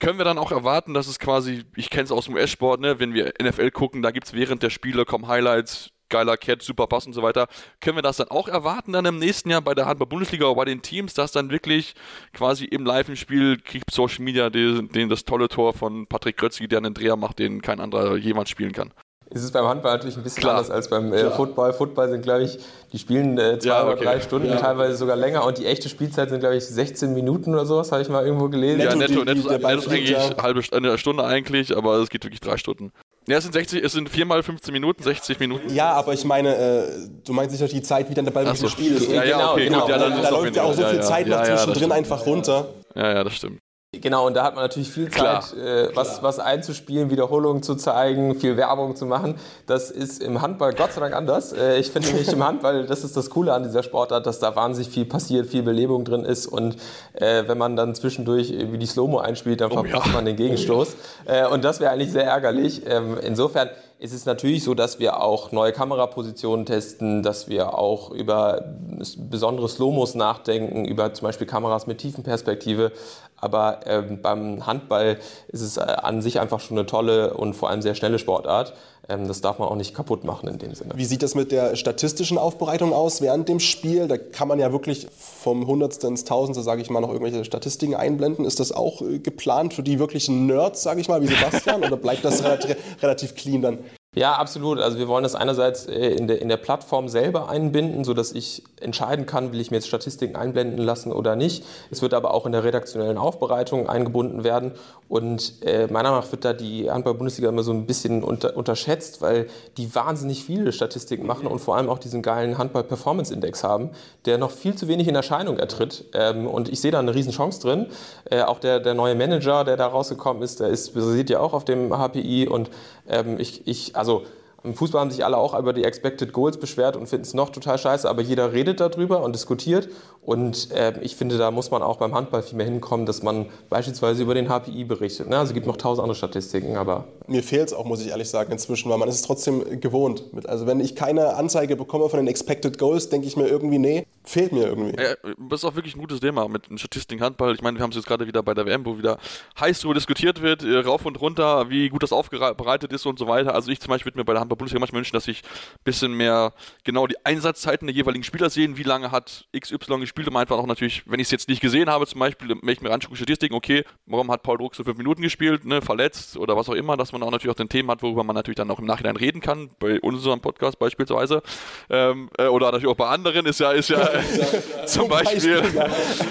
Können wir dann auch erwarten, dass es quasi, ich kenne es aus dem US-Sport, ne, wenn wir NFL gucken, da gibt es während der Spiele, kommen Highlights, geiler Cat, super Pass und so weiter. Können wir das dann auch erwarten dann im nächsten Jahr bei der Handball-Bundesliga oder bei den Teams, dass dann wirklich quasi im Live-Spiel kriegt Social Media den, den das tolle Tor von Patrick Grötzky, der einen Dreher macht, den kein anderer jemals spielen kann? Es ist beim Handball natürlich ein bisschen Klar. anders als beim äh, Football. Football sind, glaube ich, die spielen äh, zwei ja, okay. oder drei Stunden, ja. teilweise sogar länger. Und die echte Spielzeit sind, glaube ich, 16 Minuten oder sowas, habe ich mal irgendwo gelesen. Ja, netto, netto, netto, netto ist eigentlich halbe eine Stunde eigentlich, aber es geht wirklich drei Stunden. Ja, es sind 60, es sind viermal 15 Minuten, 60 Minuten. Ja, aber ich meine, äh, du meinst sicher die Zeit, wie dann der Ball wirklich so. gespielt ist. Ja, ja, okay, genau, gut, ja, dann da, da läuft ja auch so viel Zeit noch zwischendrin einfach runter. Ja, ja, das stimmt. Genau, und da hat man natürlich viel Zeit, äh, was, was einzuspielen, Wiederholungen zu zeigen, viel Werbung zu machen. Das ist im Handball Gott sei Dank anders. Äh, ich finde nämlich im Handball, das ist das Coole an dieser Sportart, dass da wahnsinnig viel passiert, viel Belebung drin ist. Und äh, wenn man dann zwischendurch irgendwie die Slow-Mo einspielt, dann verpasst oh, ja. man den Gegenstoß. Äh, und das wäre eigentlich sehr ärgerlich. Ähm, insofern ist es natürlich so, dass wir auch neue Kamerapositionen testen, dass wir auch über besondere Slomos nachdenken, über zum Beispiel Kameras mit Tiefenperspektive. Aber ähm, beim Handball ist es äh, an sich einfach schon eine tolle und vor allem sehr schnelle Sportart. Ähm, das darf man auch nicht kaputt machen in dem Sinne. Wie sieht das mit der statistischen Aufbereitung aus während dem Spiel? Da kann man ja wirklich vom Hundertste ins Tausendste, sage ich mal, noch irgendwelche Statistiken einblenden. Ist das auch äh, geplant für die wirklichen Nerds, sage ich mal, wie Sebastian? oder bleibt das relativ, relativ clean dann? Ja, absolut. Also wir wollen das einerseits äh, in der, in der Plattform selber einbinden, sodass ich entscheiden kann, will ich mir jetzt Statistiken einblenden lassen oder nicht. Es wird aber auch in der redaktionellen Aufbereitung eingebunden werden. Und äh, meiner Meinung nach wird da die Handball-Bundesliga immer so ein bisschen unter, unterschätzt, weil die wahnsinnig viele Statistiken machen und vor allem auch diesen geilen Handball-Performance-Index haben, der noch viel zu wenig in Erscheinung ertritt. Ähm, und ich sehe da eine Riesenchance drin. Äh, auch der, der neue Manager, der da rausgekommen ist, der ist basiert ja auch auf dem HPI und ähm, ich, ich also im Fußball haben sich alle auch über die Expected Goals beschwert und finden es noch total scheiße, aber jeder redet darüber und diskutiert. Und äh, ich finde, da muss man auch beim Handball viel mehr hinkommen, dass man beispielsweise über den HPI berichtet. Ne? Also es gibt noch tausend andere Statistiken, aber. Mir fehlt es auch, muss ich ehrlich sagen, inzwischen, weil man ist es trotzdem gewohnt. Also wenn ich keine Anzeige bekomme von den Expected Goals, denke ich mir irgendwie, nee, fehlt mir irgendwie. Ja, das ist auch wirklich ein gutes Thema mit den Statistiken Handball. Ich meine, wir haben es jetzt gerade wieder bei der WM, wo wieder heiß darüber diskutiert wird, äh, rauf und runter, wie gut das aufbereitet ist und so weiter. Also ich zum Beispiel würde mir bei der Handball-Bundesliga manchmal wünschen, dass ich ein bisschen mehr genau die Einsatzzeiten der jeweiligen Spieler sehen, wie lange hat XY gespielt, um einfach auch natürlich, wenn ich es jetzt nicht gesehen habe, zum Beispiel, wenn ich mir anschaue, Statistiken, okay, warum hat Paul Druck so fünf Minuten gespielt, ne, verletzt oder was auch immer, dass man auch natürlich auch den Themen hat, worüber man natürlich dann auch im Nachhinein reden kann, bei unserem Podcast beispielsweise. Ähm, äh, oder natürlich auch bei anderen ist ja, ist ja zum Beispiel. Beispiel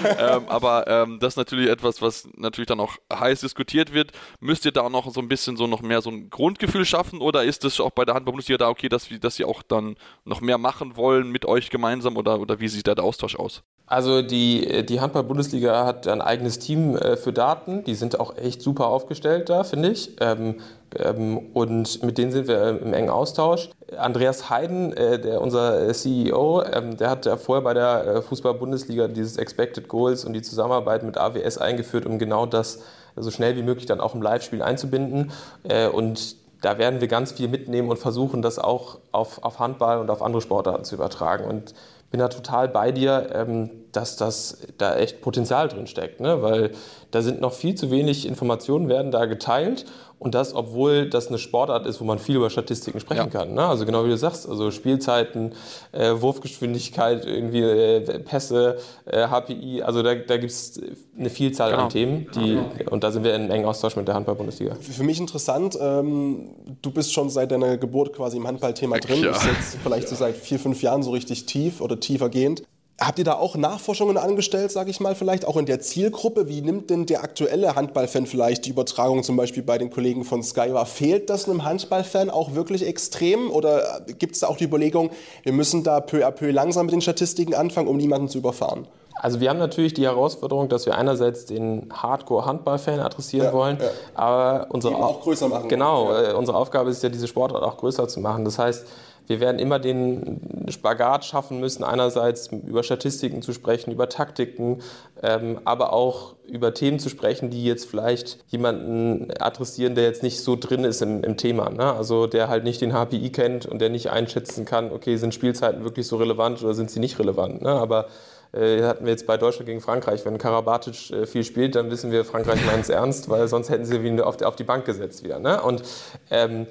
ja. ähm, aber ähm, das ist natürlich etwas, was natürlich dann auch heiß diskutiert wird. Müsst ihr da noch so ein bisschen so noch mehr so ein Grundgefühl schaffen oder ist es auch bei der Handball-Bundesliga da okay, dass, dass sie auch dann noch mehr machen wollen mit euch gemeinsam oder, oder wie sieht da der Austausch aus? Also die, die Handball-Bundesliga hat ein eigenes Team äh, für Daten. Die sind auch echt super aufgestellt da, finde ich. Ähm, ähm, und mit denen sind wir im engen Austausch. Andreas Heiden, äh, der, unser äh, CEO, ähm, der hat ja vorher bei der äh, Fußball-Bundesliga dieses Expected Goals und die Zusammenarbeit mit AWS eingeführt, um genau das so schnell wie möglich dann auch im Live-Spiel einzubinden. Äh, und da werden wir ganz viel mitnehmen und versuchen, das auch auf, auf Handball und auf andere Sportarten zu übertragen. Und bin da total bei dir, ähm, dass das da echt Potenzial drin steckt, ne? weil da sind noch viel zu wenig Informationen werden da geteilt und das, obwohl das eine Sportart ist, wo man viel über Statistiken sprechen ja. kann. Ne? Also genau wie du sagst, also Spielzeiten, äh, Wurfgeschwindigkeit, irgendwie äh, Pässe, äh, HPI, also da, da gibt es eine Vielzahl genau. an Themen, die, und da sind wir in engen Austausch mit der Handball-Bundesliga. Für mich interessant, ähm, du bist schon seit deiner Geburt quasi im Handballthema drin, ja. bist jetzt vielleicht so seit vier, fünf Jahren so richtig tief oder tiefer gehend. Habt ihr da auch Nachforschungen angestellt, sage ich mal vielleicht, auch in der Zielgruppe? Wie nimmt denn der aktuelle Handballfan vielleicht die Übertragung zum Beispiel bei den Kollegen von Sky wahr? Fehlt das einem Handballfan auch wirklich extrem? Oder gibt es da auch die Überlegung, wir müssen da peu à peu langsam mit den Statistiken anfangen, um niemanden zu überfahren? Also wir haben natürlich die Herausforderung, dass wir einerseits den Hardcore-Handball-Fan adressieren ja, wollen, ja. aber unsere, auch größer machen. Genau, ja. Äh, unsere Aufgabe ist ja, diese Sportart auch größer zu machen. Das heißt, wir werden immer den Spagat schaffen müssen, einerseits über Statistiken zu sprechen, über Taktiken, ähm, aber auch über Themen zu sprechen, die jetzt vielleicht jemanden adressieren, der jetzt nicht so drin ist im, im Thema. Ne? Also der halt nicht den HPI kennt und der nicht einschätzen kann, okay, sind Spielzeiten wirklich so relevant oder sind sie nicht relevant. Ne? Aber äh, hatten wir jetzt bei Deutschland gegen Frankreich. Wenn Karabatic äh, viel spielt, dann wissen wir, Frankreich meint es ernst, weil sonst hätten sie ihn auf die, auf die Bank gesetzt wieder. Ne? Und ähm, äh,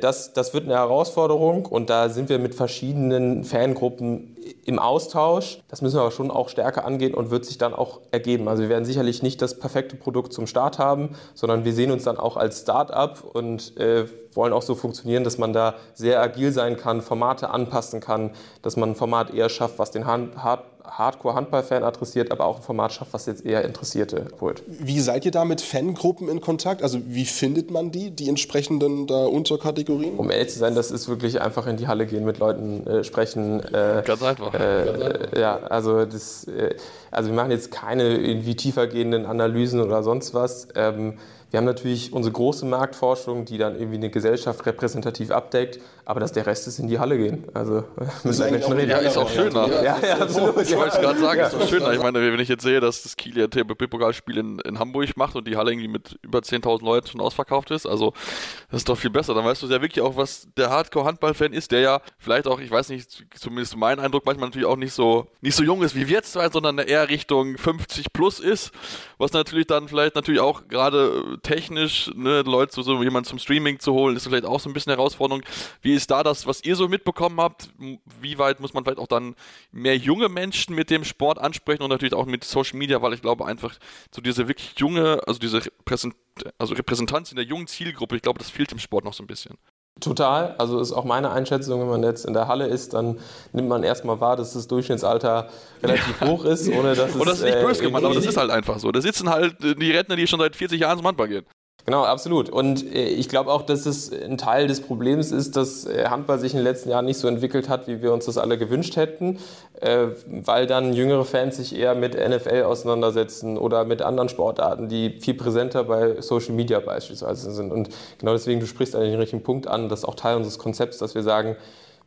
das, das wird eine Herausforderung und da sind wir mit verschiedenen Fangruppen im Austausch. Das müssen wir aber schon auch stärker angehen und wird sich dann auch ergeben. Also wir werden sicherlich nicht das perfekte Produkt zum Start haben, sondern wir sehen uns dann auch als Start-up und äh, wollen auch so funktionieren, dass man da sehr agil sein kann, Formate anpassen kann, dass man ein Format eher schafft, was den Hard Hardcore-Handball-Fan adressiert, aber auch ein Format schafft, was jetzt eher Interessierte holt. Wie seid ihr da mit Fangruppen in Kontakt? Also wie findet man die, die entsprechenden da Unterkategorien? Um ehrlich zu sein, das ist wirklich einfach in die Halle gehen, mit Leuten äh, sprechen. Äh, Ganz einfach. Äh, Ganz einfach. Ja, also das, äh, also wir machen jetzt keine irgendwie tiefergehenden Analysen oder sonst was. Ähm, Wir haben natürlich unsere große Marktforschung, die dann irgendwie eine Gesellschaft repräsentativ abdeckt, aber dass der Rest ist in die Halle gehen. Also müssen wir nicht reden. Ja, ist auch schöner. Ja, ja, absolut. Ich wollte es gerade sagen, ist doch schöner. Ich meine, wenn ich jetzt sehe, dass das Kiel ja TPP-Pokalspiel in, in Hamburg macht und die Halle irgendwie mit über 10.000 Leuten schon ausverkauft ist, also das ist doch viel besser. Dann weißt du ja wirklich auch, was der Hardcore-Handball-Fan ist, der ja vielleicht auch, ich weiß nicht, zumindest mein Eindruck, manchmal natürlich auch nicht so, nicht so jung ist wie wir jetzt zwei, sondern eher Richtung 50 plus ist, was natürlich dann vielleicht natürlich auch gerade technisch, ne, Leute, so, so jemand zum Streaming zu holen, ist vielleicht auch so ein bisschen eine Herausforderung. Wie ist da das, was ihr so mitbekommen habt? Wie weit muss man vielleicht auch dann mehr junge Menschen mit dem Sport ansprechen und natürlich auch mit Social Media, weil ich glaube einfach so diese wirklich junge, also diese Repräsent also Repräsentanz in der jungen Zielgruppe, ich glaube, das fehlt im Sport noch so ein bisschen. Total, also ist auch meine Einschätzung, wenn man jetzt in der Halle ist, dann nimmt man erstmal wahr, dass das Durchschnittsalter relativ ja. hoch ist, ohne dass es. Und das ist nicht böse äh, gemeint, aber das ist halt einfach so. Da sitzen halt die Rentner, die schon seit 40 Jahren zum Handball gehen. Genau, absolut. Und äh, ich glaube auch, dass es ein Teil des Problems ist, dass äh, Handball sich in den letzten Jahren nicht so entwickelt hat, wie wir uns das alle gewünscht hätten, äh, weil dann jüngere Fans sich eher mit NFL auseinandersetzen oder mit anderen Sportarten, die viel präsenter bei Social Media beispielsweise sind. Und genau deswegen, du sprichst eigentlich den richtigen Punkt an, das ist auch Teil unseres Konzepts, dass wir sagen,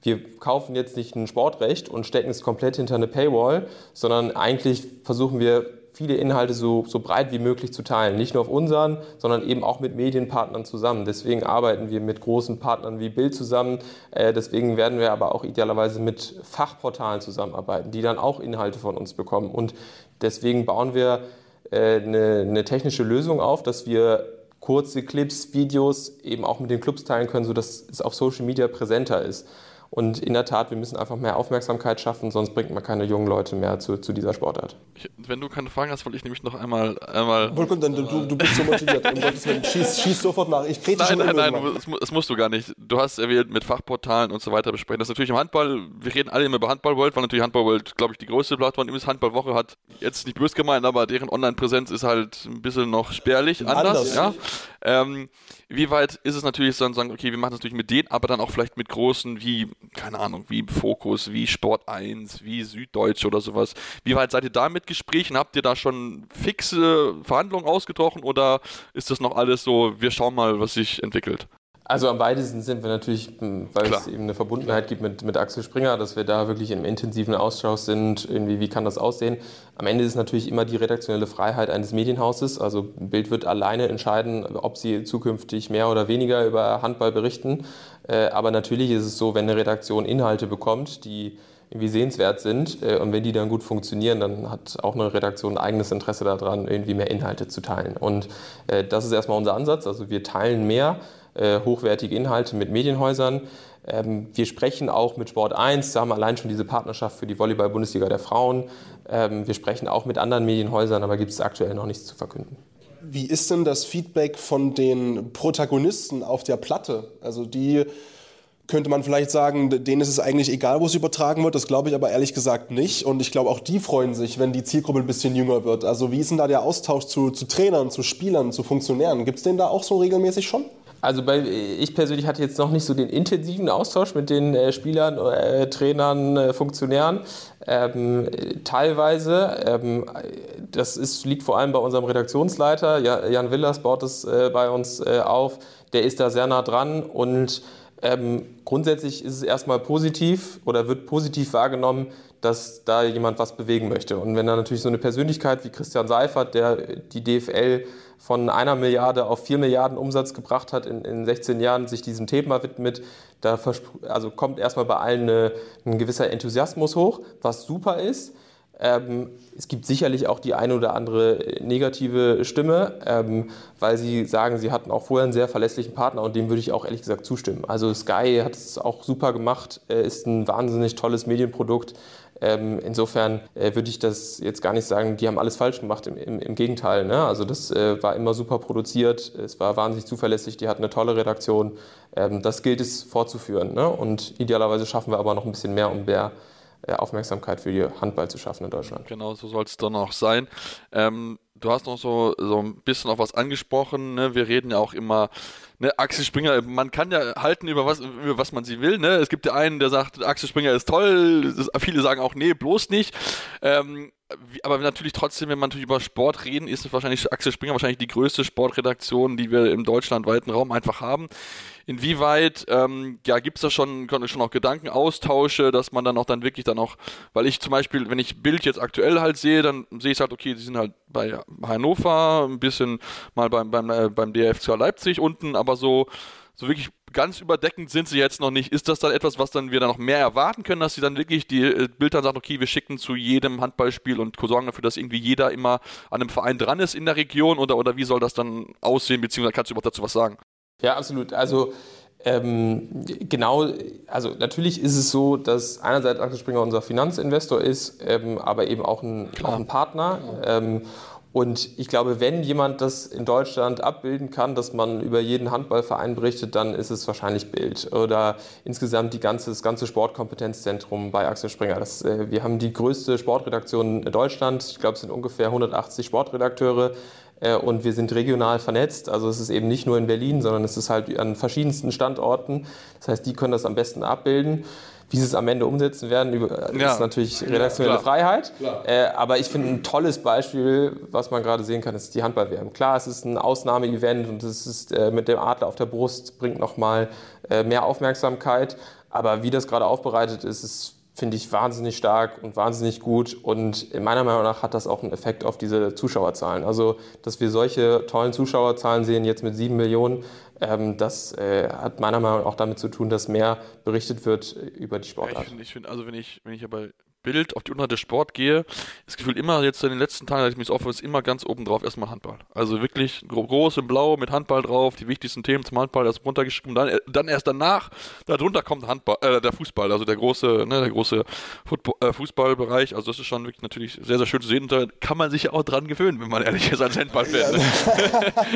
wir kaufen jetzt nicht ein Sportrecht und stecken es komplett hinter eine Paywall, sondern eigentlich versuchen wir viele Inhalte so, so breit wie möglich zu teilen. Nicht nur auf unseren, sondern eben auch mit Medienpartnern zusammen. Deswegen arbeiten wir mit großen Partnern wie Bild zusammen. Äh, deswegen werden wir aber auch idealerweise mit Fachportalen zusammenarbeiten, die dann auch Inhalte von uns bekommen. Und deswegen bauen wir äh, eine, eine technische Lösung auf, dass wir kurze Clips, Videos eben auch mit den Clubs teilen können, sodass es auf Social Media präsenter ist. Und in der Tat, wir müssen einfach mehr Aufmerksamkeit schaffen, sonst bringt man keine jungen Leute mehr zu, zu dieser Sportart. Ich, wenn du keine Fragen hast, wollte ich nämlich noch einmal. einmal Volkan, dann, du, du bist so motiviert. schieß, schieß sofort nach. Ich trete nein, nein, nein, nein, das, das, musst du gar nicht. Du hast erwähnt, mit Fachportalen und so weiter besprechen. Das ist natürlich im Handball, wir reden alle immer über Handball World, weil natürlich Handball World, glaube ich, die größte Plattform ist. Handballwoche hat jetzt nicht böse gemeint, aber deren Online-Präsenz ist halt ein bisschen noch spärlich, anders. anders. Ja? Ähm, wie weit ist es natürlich dann sagen, okay, wir machen das natürlich mit denen, aber dann auch vielleicht mit großen wie, keine Ahnung, wie Fokus, wie Sport 1, wie Süddeutsche oder sowas. Wie weit seid ihr da mit Gesprächen? Habt ihr da schon fixe Verhandlungen ausgetroffen oder ist das noch alles so, wir schauen mal, was sich entwickelt? Also am weitesten sind wir natürlich, hm, weil Klar. es eben eine Verbundenheit gibt mit, mit Axel Springer, dass wir da wirklich im intensiven Austausch sind, irgendwie, wie kann das aussehen. Am Ende ist natürlich immer die redaktionelle Freiheit eines Medienhauses. Also Bild wird alleine entscheiden, ob sie zukünftig mehr oder weniger über Handball berichten. Äh, aber natürlich ist es so, wenn eine Redaktion Inhalte bekommt, die irgendwie sehenswert sind äh, und wenn die dann gut funktionieren, dann hat auch eine Redaktion ein eigenes Interesse daran, irgendwie mehr Inhalte zu teilen. Und äh, das ist erstmal unser Ansatz. Also wir teilen mehr hochwertige Inhalte mit Medienhäusern. Ähm, wir sprechen auch mit Sport 1, da haben wir allein schon diese Partnerschaft für die Volleyball-Bundesliga der Frauen. Ähm, wir sprechen auch mit anderen Medienhäusern, aber gibt es aktuell noch nichts zu verkünden. Wie ist denn das Feedback von den Protagonisten auf der Platte? Also die könnte man vielleicht sagen, denen ist es eigentlich egal, wo es übertragen wird. Das glaube ich aber ehrlich gesagt nicht. Und ich glaube, auch die freuen sich, wenn die Zielgruppe ein bisschen jünger wird. Also wie ist denn da der Austausch zu, zu Trainern, zu Spielern, zu Funktionären? Gibt es den da auch so regelmäßig schon? Also bei, ich persönlich hatte jetzt noch nicht so den intensiven Austausch mit den äh, Spielern, äh, Trainern, äh, Funktionären. Ähm, teilweise, ähm, das ist, liegt vor allem bei unserem Redaktionsleiter, Jan Willers baut es äh, bei uns äh, auf, der ist da sehr nah dran und ähm, grundsätzlich ist es erstmal positiv oder wird positiv wahrgenommen, dass da jemand was bewegen möchte. Und wenn da natürlich so eine Persönlichkeit wie Christian Seifert, der die DFL von einer Milliarde auf vier Milliarden Umsatz gebracht hat in, in 16 Jahren, sich diesem Thema widmet, da also kommt erstmal bei allen eine, ein gewisser Enthusiasmus hoch, was super ist. Ähm, es gibt sicherlich auch die eine oder andere negative Stimme, ähm, weil sie sagen, sie hatten auch vorher einen sehr verlässlichen Partner und dem würde ich auch ehrlich gesagt zustimmen. Also Sky hat es auch super gemacht, äh, ist ein wahnsinnig tolles Medienprodukt. Ähm, insofern äh, würde ich das jetzt gar nicht sagen, die haben alles falsch gemacht. Im, im, im Gegenteil. Ne? Also das äh, war immer super produziert, es war wahnsinnig zuverlässig, die hatten eine tolle Redaktion. Ähm, das gilt es fortzuführen. Ne? Und idealerweise schaffen wir aber noch ein bisschen mehr, um mehr äh, Aufmerksamkeit für die Handball zu schaffen in Deutschland. Genau, so soll es dann auch sein. Ähm, du hast noch so, so ein bisschen auf was angesprochen. Ne? Wir reden ja auch immer, ne, Axel Springer, man kann ja halten über was, über was man sie will. Ne? Es gibt ja einen, der sagt, Axel Springer ist toll. Ist, viele sagen auch, nee, bloß nicht. Ähm, aber natürlich trotzdem, wenn man natürlich über Sport reden, ist wahrscheinlich Axel Springer wahrscheinlich die größte Sportredaktion, die wir im deutschlandweiten Raum einfach haben. Inwieweit ähm, ja, gibt es da schon, schon auch Gedankenaustausche, dass man dann auch dann wirklich dann auch, weil ich zum Beispiel, wenn ich Bild jetzt aktuell halt sehe, dann sehe ich halt, okay, die sind halt bei Hannover, ein bisschen mal beim, beim, äh, beim DFC Leipzig unten, aber so, so wirklich ganz überdeckend sind sie jetzt noch nicht. Ist das dann etwas, was dann wir dann noch mehr erwarten können, dass sie dann wirklich die äh, Bild dann sagen, okay, wir schicken zu jedem Handballspiel und sorgen dafür, dass irgendwie jeder immer an einem Verein dran ist in der Region oder, oder wie soll das dann aussehen, beziehungsweise kannst du überhaupt dazu was sagen? Ja, absolut. Also ähm, genau, also natürlich ist es so, dass einerseits Axel Springer unser Finanzinvestor ist, ähm, aber eben auch ein, auch ein Partner. Ähm, und ich glaube, wenn jemand das in Deutschland abbilden kann, dass man über jeden Handballverein berichtet, dann ist es wahrscheinlich Bild oder insgesamt die ganze, das ganze Sportkompetenzzentrum bei Axel Springer. Das, äh, wir haben die größte Sportredaktion in Deutschland. Ich glaube, es sind ungefähr 180 Sportredakteure. Äh, und wir sind regional vernetzt. Also es ist eben nicht nur in Berlin, sondern es ist halt an verschiedensten Standorten. Das heißt, die können das am besten abbilden. Wie sie es am Ende umsetzen werden, ist ja. natürlich redaktionelle ja, Freiheit. Äh, aber ich finde ein tolles Beispiel, was man gerade sehen kann, ist die Handball-WM. Klar, es ist ein Ausnahmeevent und es ist äh, mit dem Adler auf der Brust bringt nochmal äh, mehr Aufmerksamkeit. Aber wie das gerade aufbereitet ist, ist finde ich wahnsinnig stark und wahnsinnig gut. Und meiner Meinung nach hat das auch einen Effekt auf diese Zuschauerzahlen. Also, dass wir solche tollen Zuschauerzahlen sehen, jetzt mit sieben Millionen, das äh, hat meiner Meinung nach auch damit zu tun, dass mehr berichtet wird über die Sportart. Ja, ich finde, find, also wenn ich, wenn ich aber Bild auf die Unterseite Sport gehe, das Gefühl immer jetzt in den letzten Tagen, als ich mich offen ist immer ganz oben drauf erstmal Handball. Also wirklich groß in Blau mit Handball drauf, die wichtigsten Themen zum Handball erst runtergeschrieben, dann, äh, dann erst danach, darunter kommt Handball, äh, der Fußball, also der große, ne, der große Football, äh, Fußballbereich. Also das ist schon wirklich natürlich sehr, sehr schön zu sehen und da kann man sich ja auch dran gewöhnen, wenn man ehrlich ist als Handballfan. Ne?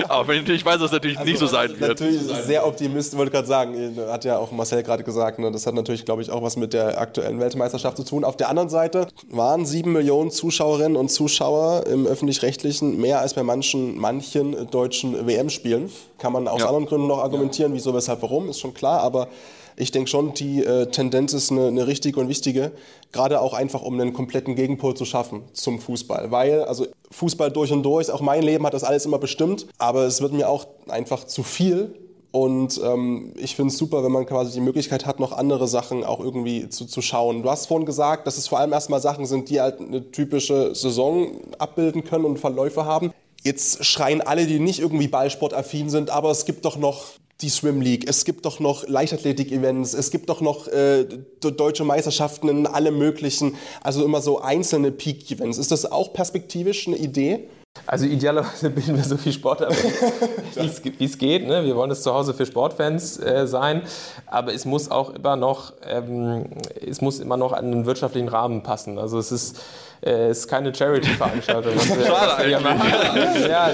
Aber wenn ich weiß, dass es natürlich also, nicht so sein wird. Natürlich sehr optimistisch, wollte gerade sagen, hat ja auch Marcel gerade gesagt, ne, das hat natürlich, glaube ich, auch was mit der aktuellen Weltmeisterschaft zu tun. Auf der anderen anderen Seite waren sieben Millionen Zuschauerinnen und Zuschauer im öffentlich-rechtlichen mehr als bei manchen, manchen deutschen WM-Spielen. Kann man aus ja. anderen Gründen noch argumentieren, wieso, weshalb, warum, ist schon klar, aber ich denke schon, die äh, Tendenz ist eine, eine, richtige und wichtige, gerade auch einfach, um einen kompletten Gegenpol zu schaffen zum Fußball. Weil, also Fußball durch und durch, auch mein Leben hat das alles immer bestimmt, aber es wird mir auch einfach zu viel und ähm, ich finde es super, wenn man quasi die Möglichkeit hat, noch andere Sachen auch irgendwie zu, zu schauen. Du hast vorhin gesagt, dass es vor allem erstmal Sachen sind, die halt eine typische Saison abbilden können und Verläufe haben. Jetzt schreien alle, die nicht irgendwie ballsportaffin sind, aber es gibt doch noch die Swim League, es gibt doch noch Leichtathletik-Events, es gibt doch noch äh, deutsche Meisterschaften in allem möglichen, also immer so einzelne Peak-Events. Ist das auch perspektivisch eine Idee? Also idealerweise bilden wir so viel Sport ab, wie es geht. Ne? Wir wollen es zu Hause für Sportfans äh, sein, aber es muss auch immer noch, ähm, es muss immer noch an den wirtschaftlichen Rahmen passen. Also es ist, äh, es ist keine Charity-Veranstaltung. schade eigentlich. ja,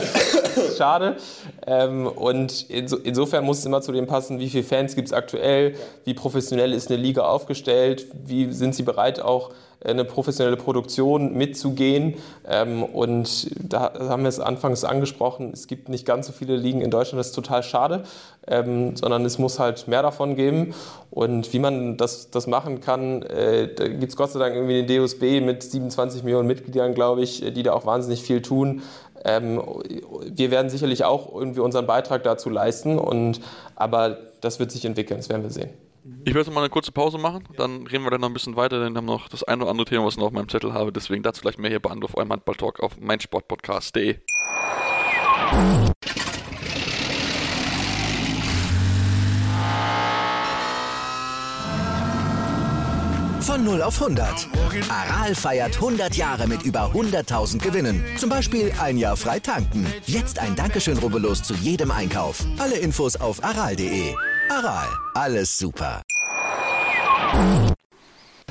schade. Ähm, und inso, insofern muss es immer zu dem passen, wie viele Fans gibt es aktuell, wie professionell ist eine Liga aufgestellt, wie sind sie bereit auch eine professionelle Produktion mitzugehen. Ähm, und da haben wir es anfangs angesprochen, es gibt nicht ganz so viele Ligen in Deutschland, das ist total schade, ähm, sondern es muss halt mehr davon geben. Und wie man das, das machen kann, äh, da gibt es Gott sei Dank irgendwie den DOSB mit 27 Millionen Mitgliedern, glaube ich, die da auch wahnsinnig viel tun. Ähm, wir werden sicherlich auch irgendwie unseren Beitrag dazu leisten, und, aber das wird sich entwickeln, das werden wir sehen. Ich werde mal eine kurze Pause machen, dann reden wir dann noch ein bisschen weiter, denn wir haben noch das ein oder andere Thema, was ich noch auf meinem Zettel habe. Deswegen dazu gleich mehr hier bei Anruf eurem Handball-Talk auf meinsportpodcast.de. Von 0 auf 100. Aral feiert 100 Jahre mit über 100.000 Gewinnen. Zum Beispiel ein Jahr frei tanken. Jetzt ein Dankeschön, rubbellos zu jedem Einkauf. Alle Infos auf aral.de. Aral, alles super.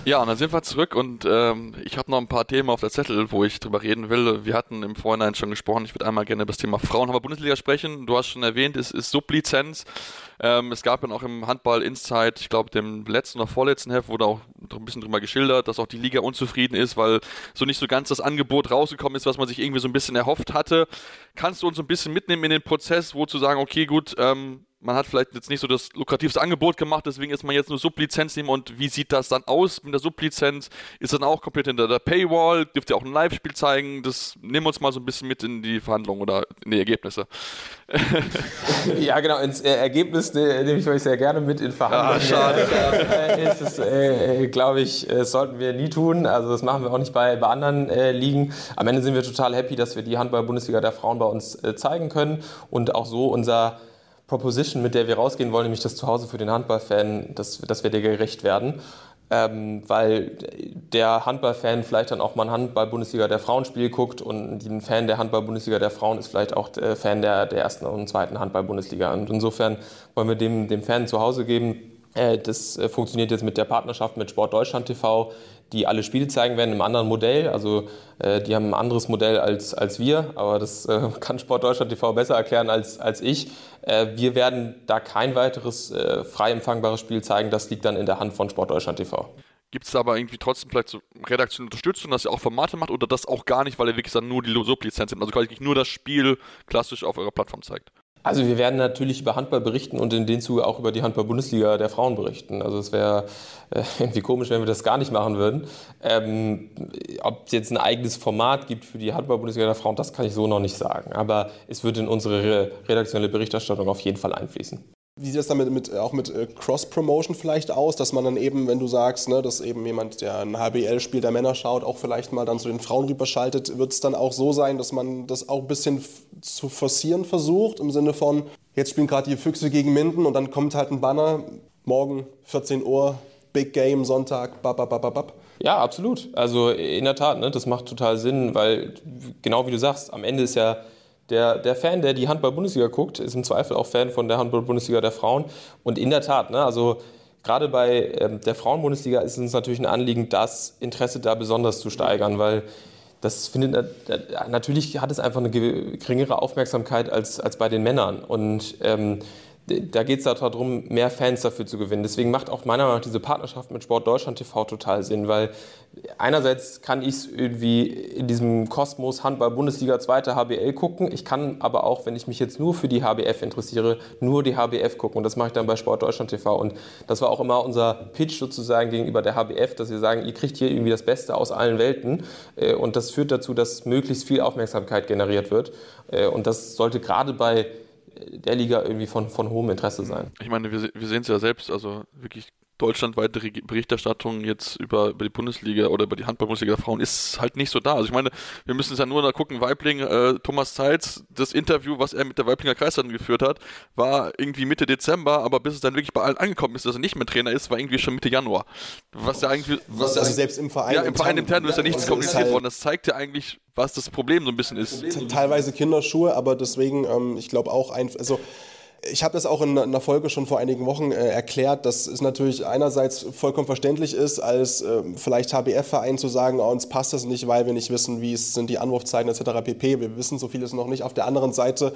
Ja, und dann sind wir zurück und ähm, ich habe noch ein paar Themen auf der Zettel, wo ich drüber reden will. Wir hatten im Vorhinein schon gesprochen, ich würde einmal gerne über das Thema Frauenhandball-Bundesliga sprechen. Du hast schon erwähnt, es ist Sublizenz. Ähm, es gab dann auch im Handball Insight, ich glaube dem letzten oder vorletzten Heft, wurde auch ein bisschen drüber geschildert, dass auch die Liga unzufrieden ist, weil so nicht so ganz das Angebot rausgekommen ist, was man sich irgendwie so ein bisschen erhofft hatte. Kannst du uns ein bisschen mitnehmen in den Prozess, wo zu sagen, okay, gut, ähm, man hat vielleicht jetzt nicht so das lukrativste Angebot gemacht, deswegen ist man jetzt nur Sublizenz nehmen und wie sieht das dann aus mit der Sublizenz? Ist dann auch komplett hinter der Paywall? Dürft ihr auch ein Live-Spiel zeigen? Das nehmen wir uns mal so ein bisschen mit in die Verhandlungen oder in die Ergebnisse. ja, genau, ins äh, Ergebnis äh, nehme ich euch sehr gerne mit in Verhandlungen. Ah, schade. äh, ist, äh, glaube ich, äh, sollten wir nie tun. Also das machen wir auch nicht bei, bei anderen äh, Ligen. Am Ende sind wir total happy, dass wir die Handball-Bundesliga der Frauen bei uns zeigen können und auch so unser Proposition, mit der wir rausgehen wollen, nämlich das Zuhause für den Handballfan, dass, dass wir dir gerecht werden. Ähm, weil der Handballfan vielleicht dann auch mal ein Handball-Bundesliga der Frauenspiel guckt und ein Fan der Handball-Bundesliga der Frauen ist vielleicht auch der Fan der, der ersten und zweiten Handball-Bundesliga. Und insofern wollen wir dem, dem Fan zu Hause geben, äh, das äh, funktioniert jetzt mit der Partnerschaft mit Sport Deutschland TV, die alle Spiele zeigen werden im anderen Modell. Also äh, die haben ein anderes Modell als, als wir, aber das kann Sport Deutschland TV besser erklären als, als ich. wir werden da kein weiteres frei empfangbares Spiel zeigen. Das liegt dann in der Hand von Sport Deutschland TV. Gibt es da aber irgendwie trotzdem vielleicht so redaktionelle Unterstützung, dass ihr auch Formate macht oder das auch gar nicht, weil ihr wirklich dann nur die Sublizenz habt, also quasi nur das Spiel klassisch auf eurer Plattform zeigt? Also wir werden natürlich über Handball berichten und in dem Zuge auch über die Handball-Bundesliga der Frauen berichten. Also es wäre äh, irgendwie komisch, wenn wir das gar nicht machen würden. Ähm, ob es jetzt ein eigenes Format gibt für die Handball-Bundesliga der Frauen, das kann ich so noch nicht sagen. Aber es wird in unsere redaktionelle Berichterstattung auf jeden Fall einfließen. Wie sieht es dann mit, mit, auch mit äh, Cross-Promotion vielleicht aus, dass man dann eben, wenn du sagst, ne, dass eben jemand, der ein HBL-Spiel der Männer schaut, auch vielleicht mal dann zu den Frauen rüberschaltet, wird es dann auch so sein, dass man das auch ein bisschen zu forcieren versucht, im Sinne von, jetzt spielen gerade die Füchse gegen Minden und dann kommt halt ein Banner, morgen 14 Uhr, Big Game, Sonntag, bababababab. Ja, absolut. Also in der Tat, ne, das macht total Sinn, weil genau wie du sagst, am Ende ist ja der, der Fan, der die Handball-Bundesliga guckt, ist im Zweifel auch Fan von der Handball-Bundesliga der Frauen. Und in der Tat, ne, also gerade bei ähm, der Frauen-Bundesliga ist es uns natürlich ein Anliegen, das Interesse da besonders zu steigern, weil das findet natürlich hat es einfach eine geringere Aufmerksamkeit als, als bei den Männern. Und ähm, da geht es darum, mehr Fans dafür zu gewinnen. Deswegen macht auch meiner Meinung nach diese Partnerschaft mit Sport Deutschland TV total Sinn, weil einerseits kann ich es irgendwie in diesem Kosmos Handball Bundesliga 2. HBL gucken. Ich kann aber auch, wenn ich mich jetzt nur für die HBF interessiere, nur die HBF gucken. Und das mache ich dann bei Sport Deutschland TV. Und das war auch immer unser Pitch sozusagen gegenüber der HBF, dass wir sagen, ihr kriegt hier irgendwie das Beste aus allen Welten. Äh, und das führt dazu, dass möglichst viel Aufmerksamkeit generiert wird. Äh, und das sollte gerade bei der Liga irgendwie von, von hohem Interesse sein. Ich meine, wir, wir sehen es ja selbst, also wirklich deutschlandweite Berichterstattung jetzt über, über die Bundesliga oder über die Handball-Bundesliga der Frauen ist halt nicht so da. Also ich meine, wir müssen es ja nur da gucken, Weibling, äh, Thomas Zeitz, das Interview, was er mit der Weiblinger Kreisleitung geführt hat, war irgendwie Mitte Dezember, aber bis es dann wirklich bei allen angekommen ist, dass er nicht mehr Trainer ist, war irgendwie schon Mitte Januar. Was ja eigentlich... Was also selbst im Verein... Ja, im Verein intern ist ja nichts also kommuniziert halt worden. Das zeigt ja eigentlich, was das Problem so ein bisschen ist. Teilweise Kinderschuhe, aber deswegen, ähm, ich glaube auch, ein, also ich habe das auch in einer Folge schon vor einigen Wochen äh, erklärt, dass es natürlich einerseits vollkommen verständlich ist, als äh, vielleicht HBF-Verein zu sagen, oh, uns passt das nicht, weil wir nicht wissen, wie es sind die Anwurfzeiten etc. pp. Wir wissen so vieles noch nicht. Auf der anderen Seite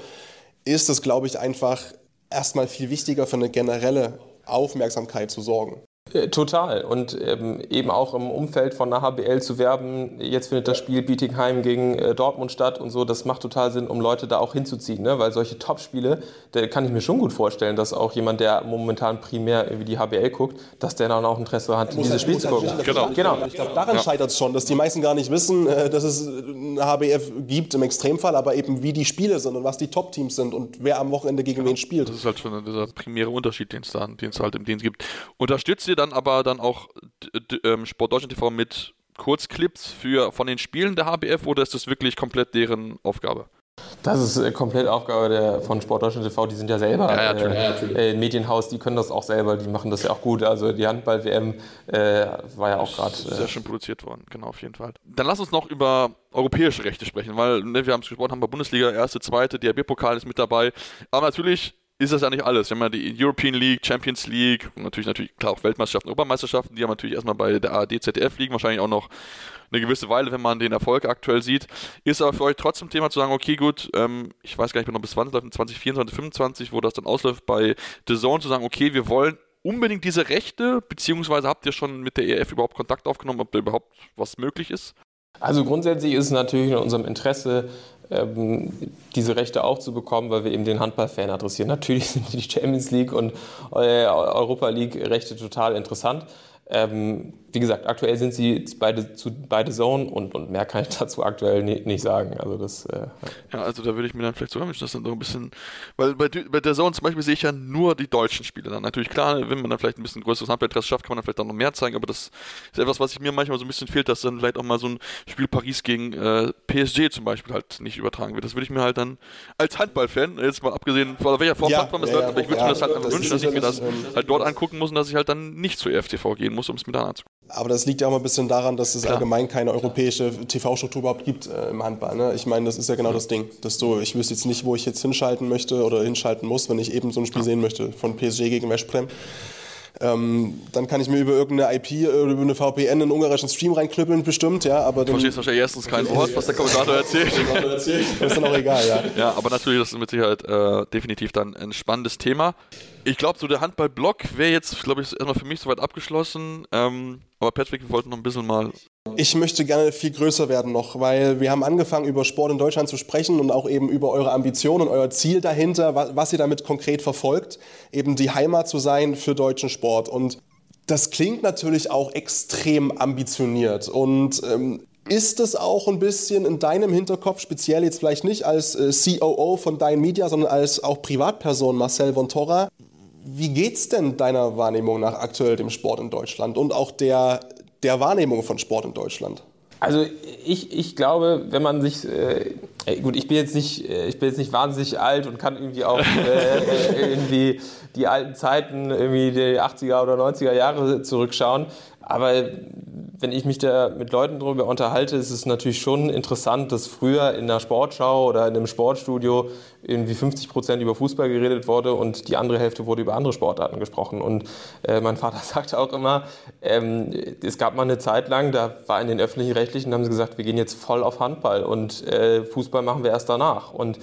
ist es, glaube ich, einfach erstmal viel wichtiger für eine generelle Aufmerksamkeit zu sorgen. Äh, total. Und ähm, eben auch im Umfeld von der HBL zu werben, jetzt findet das Spiel Bietigheim gegen äh, Dortmund statt und so, das macht total Sinn, um Leute da auch hinzuziehen. Ne? Weil solche Top-Spiele, da kann ich mir schon gut vorstellen, dass auch jemand, der momentan primär wie die HBL guckt, dass der dann auch Interesse hat, dieses halt, Spiel zu gucken. Genau. genau. Ich glaube, daran ja. scheitert es schon, dass die meisten gar nicht wissen, äh, dass es eine HBF gibt im Extremfall, aber eben wie die Spiele sind und was die Top-Teams sind und wer am Wochenende gegen genau. wen spielt. Das ist halt schon dieser primäre Unterschied, den es da, den es halt im Dienst gibt. Unterstützt ihr dann aber dann auch ähm, Sport Deutschland TV mit Kurzclips für, von den Spielen der HBF oder ist das wirklich komplett deren Aufgabe? Das ist äh, komplett Aufgabe der, von Sport Deutschland TV. Die sind ja selber ja, ja, äh, äh, Medienhaus, die können das auch selber, die machen das ja auch gut. Also die Handball-WM äh, war ja auch gerade. Äh, sehr schön produziert worden, genau, auf jeden Fall. Dann lass uns noch über europäische Rechte sprechen, weil ne, wir haben es gesprochen, haben bei Bundesliga, erste, zweite, DRB-Pokal ist mit dabei. Aber natürlich ist das ja nicht alles. Wir haben ja die European League, Champions League, und natürlich, natürlich klar auch Weltmeisterschaften, Europameisterschaften, die haben natürlich erstmal bei der ARD, ZDF liegen, wahrscheinlich auch noch eine gewisse Weile, wenn man den Erfolg aktuell sieht. Ist aber für euch trotzdem Thema zu sagen, okay, gut, ähm, ich weiß gar nicht, noch bis 20, 2024, 2025, wo das dann ausläuft, bei The Zone zu sagen, okay, wir wollen unbedingt diese Rechte, beziehungsweise habt ihr schon mit der EF überhaupt Kontakt aufgenommen, ob da überhaupt was möglich ist? Also grundsätzlich ist es natürlich in unserem Interesse, ähm, diese Rechte auch zu bekommen, weil wir eben den Handballfan adressieren. Natürlich sind die Champions League und äh, Europa League Rechte total interessant. Ähm, wie gesagt, aktuell sind sie beide zu beide Zone und, und mehr kann ich dazu aktuell nie, nicht sagen. Also das. Äh, ja. also da würde ich mir dann vielleicht sogar wünschen, dass dann so ein bisschen, weil bei, bei der Zone zum Beispiel sehe ich ja nur die deutschen Spiele dann. Natürlich klar, wenn man dann vielleicht ein bisschen größeres Handballinteresse schafft, kann man dann vielleicht auch noch mehr zeigen. Aber das ist etwas, was ich mir manchmal so ein bisschen fehlt, dass dann vielleicht auch mal so ein Spiel Paris gegen äh, PSG zum Beispiel halt nicht übertragen wird. Das würde ich mir halt dann als Handballfan jetzt mal abgesehen von welcher Form ja, es ja, läuft, aber ich würde mir das halt das wünschen, dass ich mir das ähm, halt dort angucken muss und dass ich halt dann nicht zur EFTV gehen muss, um es mir dann anzugucken. Aber das liegt ja auch mal ein bisschen daran, dass es Klar. allgemein keine europäische TV-Struktur überhaupt gibt äh, im Handball. Ne? Ich meine, das ist ja genau das Ding. Dass du, ich wüsste jetzt nicht, wo ich jetzt hinschalten möchte oder hinschalten muss, wenn ich eben so ein Spiel sehen möchte von PSG gegen Westbrem. Ähm, dann kann ich mir über irgendeine IP oder über eine VPN einen ungarischen Stream reinknüppeln, bestimmt, ja. Aber du verstehst wahrscheinlich erstens kein Wort, was der Kommentator erzählt. das ist dann auch egal, ja. Ja, aber natürlich, das ist mit Sicherheit äh, definitiv dann ein spannendes Thema. Ich glaube, so der Handball-Block wäre jetzt, glaube ich, erstmal für mich soweit abgeschlossen. Ähm, aber Patrick, wir wollten noch ein bisschen mal. Ich möchte gerne viel größer werden noch, weil wir haben angefangen, über Sport in Deutschland zu sprechen und auch eben über eure Ambitionen und euer Ziel dahinter, was, ihr damit konkret verfolgt, eben die Heimat zu sein für deutschen Sport. Und das klingt natürlich auch extrem ambitioniert. Und ähm, ist es auch ein bisschen in deinem Hinterkopf, speziell jetzt vielleicht nicht als äh, COO von Dein Media, sondern als auch Privatperson Marcel von Torra, wie geht's denn deiner Wahrnehmung nach aktuell dem Sport in Deutschland und auch der, der Wahrnehmung von Sport in Deutschland? Also ich, ich glaube, wenn man sich äh, gut, ich bin jetzt nicht äh, ich bin jetzt nicht wahnsinnig alt und kann irgendwie auch äh, äh irgendwie die alten Zeiten irgendwie die 80er oder 90er Jahre zurückschauen, aber wenn ich mich da mit Leuten darüber unterhalte, ist es natürlich schon interessant, dass früher in einer Sportschau oder in einem Sportstudio irgendwie 50 Prozent über Fußball geredet wurde und die andere Hälfte wurde über andere Sportarten gesprochen. Und äh, mein Vater sagte auch immer, ähm, es gab mal eine Zeit lang, da war in den öffentlichen Rechtlichen, haben sie gesagt, wir gehen jetzt voll auf Handball und äh, Fußball machen wir erst danach. Und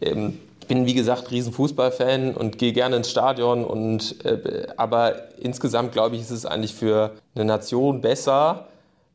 ähm, bin wie gesagt riesen Fußballfan und gehe gerne ins Stadion und äh, aber insgesamt glaube ich, ist es eigentlich für eine Nation besser,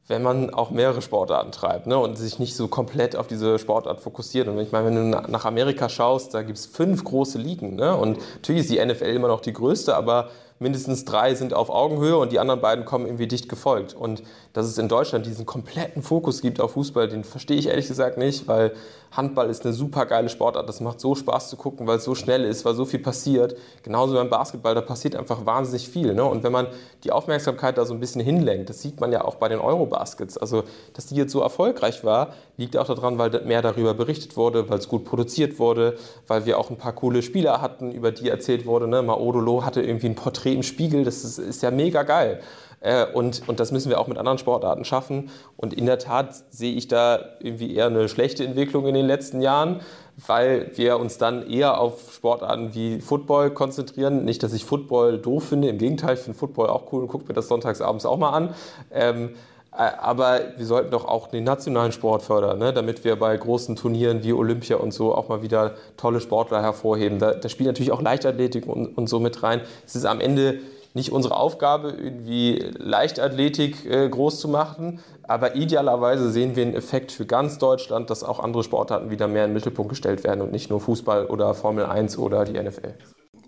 wenn man auch mehrere Sportarten treibt ne, und sich nicht so komplett auf diese Sportart fokussiert. Und ich meine, wenn du nach Amerika schaust, da gibt es fünf große Ligen. Ne, und natürlich ist die NFL immer noch die größte, aber mindestens drei sind auf Augenhöhe und die anderen beiden kommen irgendwie dicht gefolgt. Und dass es in Deutschland diesen kompletten Fokus gibt auf Fußball, den verstehe ich ehrlich gesagt nicht, weil Handball ist eine super geile Sportart. Das macht so Spaß zu gucken, weil es so schnell ist, weil so viel passiert. Genauso beim Basketball, da passiert einfach wahnsinnig viel. Ne? Und wenn man die Aufmerksamkeit da so ein bisschen hinlenkt, das sieht man ja auch bei den Eurobaskets. Also, dass die jetzt so erfolgreich war, liegt auch daran, weil mehr darüber berichtet wurde, weil es gut produziert wurde, weil wir auch ein paar coole Spieler hatten, über die erzählt wurde. Ne? Maodolo hatte irgendwie ein Porträt im Spiegel, das ist, ist ja mega geil. Äh, und, und das müssen wir auch mit anderen Sportarten schaffen. Und in der Tat sehe ich da irgendwie eher eine schlechte Entwicklung in den letzten Jahren, weil wir uns dann eher auf Sportarten wie Football konzentrieren. Nicht, dass ich Football doof finde, im Gegenteil, ich finde Football auch cool und gucke mir das sonntags abends auch mal an. Ähm, äh, aber wir sollten doch auch den nationalen Sport fördern, ne? damit wir bei großen Turnieren wie Olympia und so auch mal wieder tolle Sportler hervorheben. Da, da spielt natürlich auch Leichtathletik und, und so mit rein. Es ist am Ende nicht unsere Aufgabe, irgendwie Leichtathletik äh, groß zu machen, aber idealerweise sehen wir einen Effekt für ganz Deutschland, dass auch andere Sportarten wieder mehr in den Mittelpunkt gestellt werden und nicht nur Fußball oder Formel 1 oder die NFL.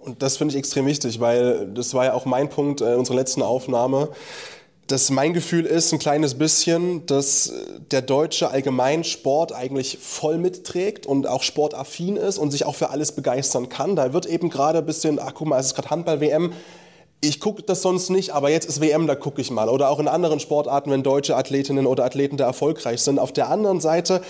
Und das finde ich extrem wichtig, weil das war ja auch mein Punkt äh, unserer letzten Aufnahme dass mein Gefühl ist ein kleines bisschen, dass der deutsche Allgemeinsport eigentlich voll mitträgt und auch sportaffin ist und sich auch für alles begeistern kann. Da wird eben gerade ein bisschen, ach guck mal, es ist gerade Handball-WM, ich gucke das sonst nicht, aber jetzt ist WM, da gucke ich mal. Oder auch in anderen Sportarten, wenn deutsche Athletinnen oder Athleten da erfolgreich sind. Auf der anderen Seite,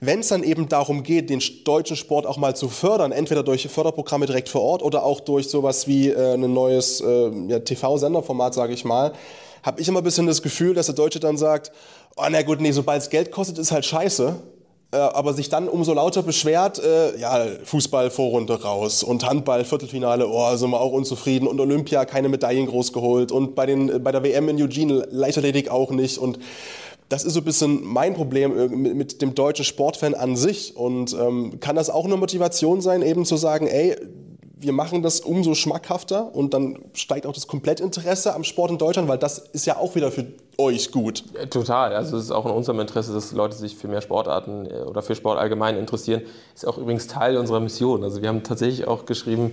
wenn es dann eben darum geht, den deutschen Sport auch mal zu fördern, entweder durch Förderprogramme direkt vor Ort oder auch durch sowas wie äh, ein neues äh, ja, TV-Senderformat, sage ich mal, habe ich immer ein bisschen das Gefühl, dass der Deutsche dann sagt, oh na gut, nee, sobald es Geld kostet, ist halt scheiße. Äh, aber sich dann umso lauter beschwert, äh, ja, Fußball Vorrunde raus und Handball Viertelfinale, oh, sind wir auch unzufrieden und Olympia keine Medaillen groß geholt und bei, den, bei der WM in Eugene Leichtathletik auch nicht und das ist so ein bisschen mein Problem äh, mit, mit dem deutschen Sportfan an sich und ähm, kann das auch eine Motivation sein, eben zu sagen, ey, wir machen das umso schmackhafter und dann steigt auch das Komplettinteresse am Sport in Deutschland, weil das ist ja auch wieder für euch gut. Total. Also es ist auch in unserem Interesse, dass Leute sich für mehr Sportarten äh, oder für Sport allgemein interessieren. Ist auch übrigens Teil unserer Mission. Also wir haben tatsächlich auch geschrieben,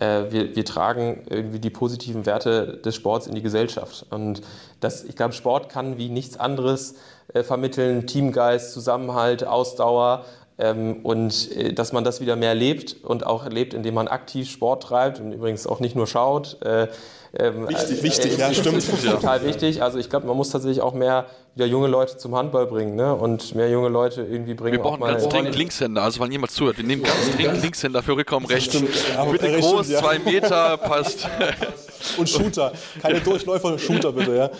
äh, wir, wir, tragen irgendwie die positiven Werte des Sports in die Gesellschaft. Und das, ich glaube, Sport kann wie nichts anderes äh, vermitteln, Teamgeist, Zusammenhalt, Ausdauer und äh, dass man das wieder mehr lebt und auch lebt, indem man aktiv Sport treibt und übrigens auch nicht nur schaut. Äh, ähm, wichtig, äh, wichtig, ja, stimmt. Total wichtig. Also ich glaube, man muss tatsächlich auch mehr wieder junge Leute zum Handball bringen ne? und mehr junge Leute irgendwie bringen. Wir brauchen ganz dringend Linkshänder, also wenn jemand zuhört, wir nehmen ganz dringend Linkshänder für Rückraum rechts. Bitte groß, ja. zwei Meter, passt. Und Shooter, keine Durchläufer, Shooter bitte, ja.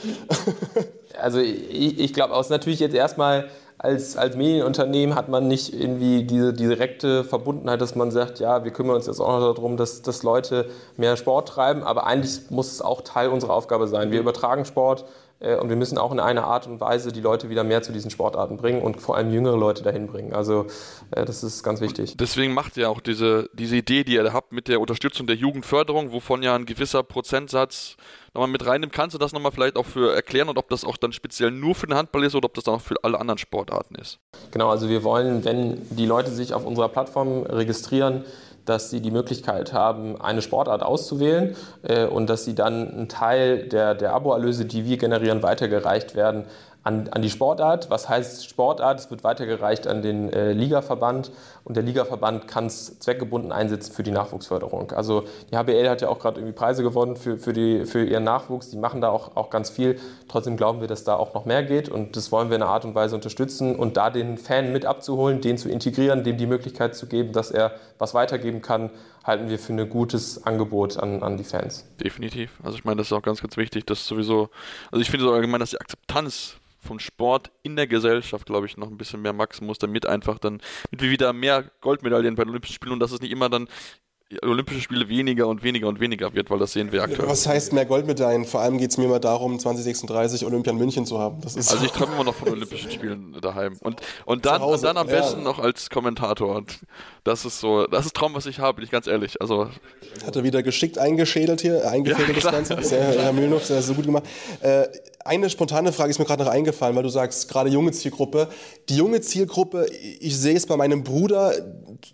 Also ich, ich glaube, aus natürlich jetzt erstmal als, als Medienunternehmen hat man nicht irgendwie diese, diese direkte Verbundenheit, dass man sagt, ja, wir kümmern uns jetzt auch noch darum, dass, dass Leute mehr Sport treiben, aber eigentlich muss es auch Teil unserer Aufgabe sein. Wir übertragen Sport äh, und wir müssen auch in einer Art und Weise die Leute wieder mehr zu diesen Sportarten bringen und vor allem jüngere Leute dahin bringen. Also äh, das ist ganz wichtig. Deswegen macht ihr auch diese, diese Idee, die ihr habt mit der Unterstützung der Jugendförderung, wovon ja ein gewisser Prozentsatz nochmal mit reinnimmt. Kannst du das nochmal vielleicht auch für erklären und ob das auch dann speziell nur für den Handball ist oder ob das dann auch für alle anderen Sportarten ist? Genau, also wir wollen, wenn die Leute sich auf unserer Plattform registrieren, dass sie die Möglichkeit haben, eine Sportart auszuwählen äh, und dass sie dann einen Teil der, der Aboerlöse, die wir generieren, weitergereicht werden an, an die Sportart. Was heißt Sportart? Es wird weitergereicht an den äh, Ligaverband und der Ligaverband kann es zweckgebunden einsetzen für die Nachwuchsförderung. Also die HBL hat ja auch gerade irgendwie Preise gewonnen für, für, die, für ihren Nachwuchs. Die machen da auch, auch ganz viel. Trotzdem glauben wir, dass da auch noch mehr geht und das wollen wir in einer Art und Weise unterstützen und da den Fan mit abzuholen, den zu integrieren, dem die Möglichkeit zu geben, dass er was weitergeben kann, halten wir für ein gutes Angebot an, an die Fans. Definitiv. Also ich meine, das ist auch ganz, ganz wichtig, dass sowieso, also ich finde so allgemein, dass die Akzeptanz von Sport in der Gesellschaft, glaube ich, noch ein bisschen mehr wachsen muss, damit einfach dann, mit wir wieder mehr Goldmedaillen bei den Olympischen Spielen und dass es nicht immer dann Olympische Spiele weniger und weniger und weniger wird, weil das sehen wir aktuell. Was heißt mehr Goldmedaillen? Vor allem geht es mir immer darum, 2036 Olympia in München zu haben. also ich träume immer noch von Olympischen Spielen daheim. Und, und, dann, und dann am besten ja. noch als Kommentator. Und das ist so, das ist Traum, was ich habe, bin ich ganz ehrlich. Also Hat er wieder geschickt eingeschädelt hier, eingefädelt ja, das Ganze. Sehr, Herr Mühlenhoff, sehr, sehr gut gemacht. Äh, eine spontane Frage ist mir gerade noch eingefallen, weil du sagst, gerade junge Zielgruppe. Die junge Zielgruppe, ich sehe es bei meinem Bruder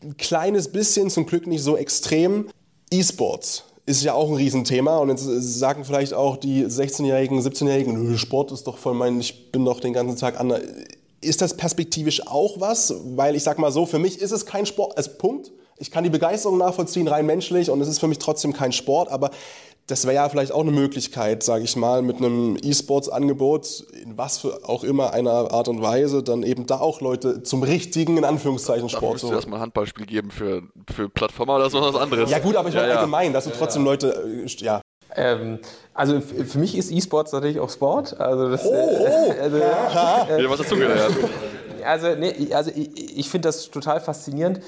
ein kleines bisschen, zum Glück nicht so extrem. E-Sports ist ja auch ein Riesenthema und jetzt sagen vielleicht auch die 16-Jährigen, 17-Jährigen, Sport ist doch voll mein, ich bin doch den ganzen Tag an. Ist das perspektivisch auch was? Weil ich sag mal so, für mich ist es kein Sport, es Punkt. Ich kann die Begeisterung nachvollziehen, rein menschlich und es ist für mich trotzdem kein Sport, aber das wäre ja vielleicht auch eine Möglichkeit, sage ich mal, mit einem E-Sports-Angebot, in was für auch immer einer Art und Weise, dann eben da auch Leute zum richtigen, in Anführungszeichen, Sport zu. Da erstmal ein Handballspiel geben für, für Plattformer oder so was anderes. Ja gut, aber ich meine ja, allgemein, dass du trotzdem Leute, äh, ja. Ähm, also für mich ist E-Sports natürlich auch Sport. Also das, oh, oh. also, ja. Äh, was hast du gelernt? Also, nee, also ich, ich finde das total faszinierend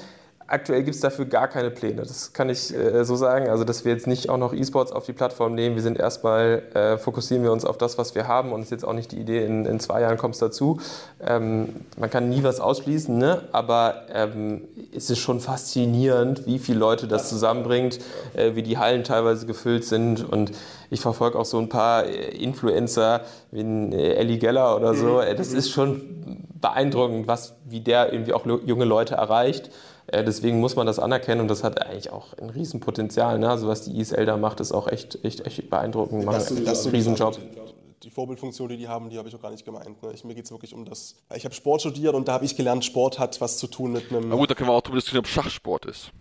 aktuell gibt es dafür gar keine Pläne. Das kann ich äh, so sagen. Also, dass wir jetzt nicht auch noch E-Sports auf die Plattform nehmen. Wir sind erstmal, äh, fokussieren wir uns auf das, was wir haben und es ist jetzt auch nicht die Idee, in, in zwei Jahren kommt es dazu. Ähm, man kann nie was ausschließen, ne? aber ähm, es ist schon faszinierend, wie viele Leute das zusammenbringt, äh, wie die Hallen teilweise gefüllt sind und ich verfolge auch so ein paar äh, Influencer wie äh, Ellie Geller oder so. Mhm. Äh, das ist schon beeindruckend, was, wie der irgendwie auch junge Leute erreicht. Äh, deswegen muss man das anerkennen und das hat eigentlich auch ein Riesenpotenzial. Ne? Also was die ISL da macht, ist auch echt, echt, echt beeindruckend. Das, das, das ist ein Riesenjob die Vorbildfunktion, die die haben, die habe ich auch gar nicht gemeint. Ne? Ich, mir geht es wirklich um das. Ich habe Sport studiert und da habe ich gelernt, Sport hat was zu tun mit einem. Na gut, da können wir auch drüber diskutieren, ob Schachsport ist.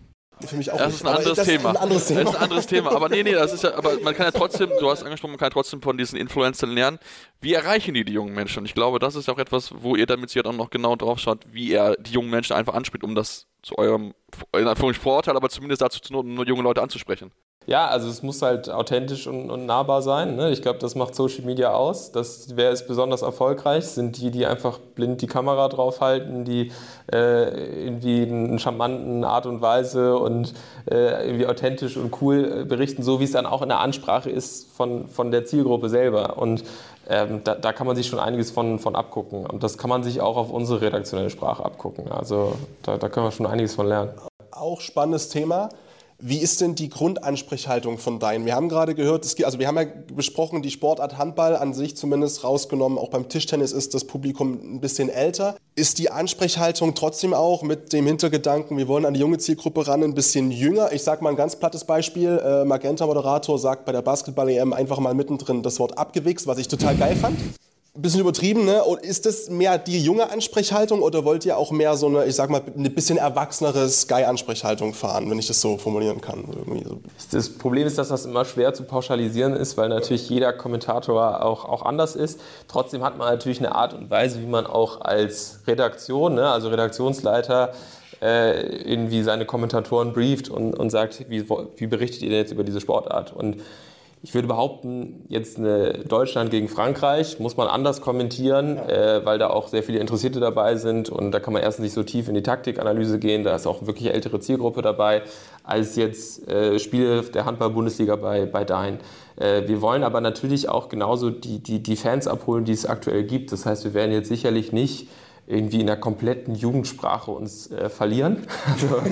Für mich auch das ist ein anderes das Thema. Ist ein anderes Thema. Das ist ein anderes Thema. Aber nee, nee, das ist ja, aber man kann ja trotzdem, du hast angesprochen, man kann ja trotzdem von diesen Influencern lernen, wie erreichen die die jungen Menschen? Und ich glaube, das ist auch etwas, wo ihr damit sicher auch noch genau drauf schaut, wie er die jungen Menschen einfach anspricht, um das zu eurem, in Anführungszeichen Vorteil, aber zumindest dazu zu nur junge Leute anzusprechen. Ja, also es muss halt authentisch und, und nahbar sein. Ne? Ich glaube, das macht Social Media aus. Das, wer ist besonders erfolgreich? Sind die, die einfach blind die Kamera draufhalten, die äh, irgendwie in charmanten Art und Weise und äh, irgendwie authentisch und cool äh, berichten, so wie es dann auch in der Ansprache ist von, von der Zielgruppe selber. Und ähm, da, da, kann man sich schon einiges von, von abgucken. Und das kann man sich auch auf unsere redaktionelle Sprache abgucken. Also da, da können wir schon einiges von lernen. Auch spannendes Thema Wie ist denn die Grundansprechhaltung von deinen? Wir haben gerade gehört, es, also wir haben ja besprochen, die Sportart Handball an sich zumindest rausgenommen, auch beim Tischtennis ist das Publikum ein bisschen älter. Ist die Ansprechhaltung trotzdem auch mit dem Hintergedanken, wir wollen an die junge Zielgruppe ran, ein bisschen jünger? Ich sage mal ein ganz plattes Beispiel. Äh, Magenta-Moderator sagt bei der Basketball-EM einfach mal mittendrin das Wort abgewichst, was ich total geil fand. Ein bisschen übertrieben, ne? Und ist das mehr die junge Ansprechhaltung oder wollt ihr auch mehr so eine, ich sag mal, eine bisschen erwachsenere Sky-Ansprechhaltung fahren, wenn ich das so formulieren kann? So. Das Problem ist, dass das immer schwer zu pauschalisieren ist, weil natürlich jeder Kommentator auch, auch anders ist. Trotzdem hat man natürlich eine Art und Weise, wie man auch als Redaktion, ne, also Redaktionsleiter, äh, irgendwie seine Kommentatoren brieft und, und sagt, wie, wie berichtet ihr denn jetzt über diese Sportart? Und ich würde behaupten, jetzt eine Deutschland gegen Frankreich muss man anders kommentieren, äh, weil da auch sehr viele Interessierte dabei sind und da kann man erst nicht so tief in die Taktikanalyse gehen, da ist auch wirklich ältere Zielgruppe dabei, als jetzt äh, Spiele der Handball-Bundesliga bei, bei Dain. Äh, wir wollen aber natürlich auch genauso die, die, die Fans abholen, die es aktuell gibt. Das heißt, wir werden jetzt sicherlich nicht irgendwie in der kompletten Jugendsprache uns äh, verlieren. Also,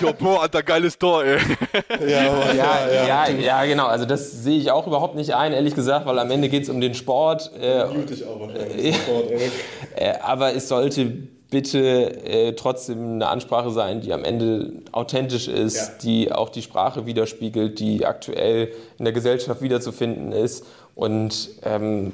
jo, boah, Alter, geiles Tor, ey. Ja, ja, ja, ja, ja, genau. Also das sehe ich auch überhaupt nicht ein, ehrlich gesagt, weil am Ende geht es um den Sport. Äh, ich auch äh, Sport, äh, aber es sollte bitte äh, trotzdem eine Ansprache sein, die am Ende authentisch ist, ja. die auch die Sprache widerspiegelt, die aktuell in der Gesellschaft wiederzufinden ist und ähm,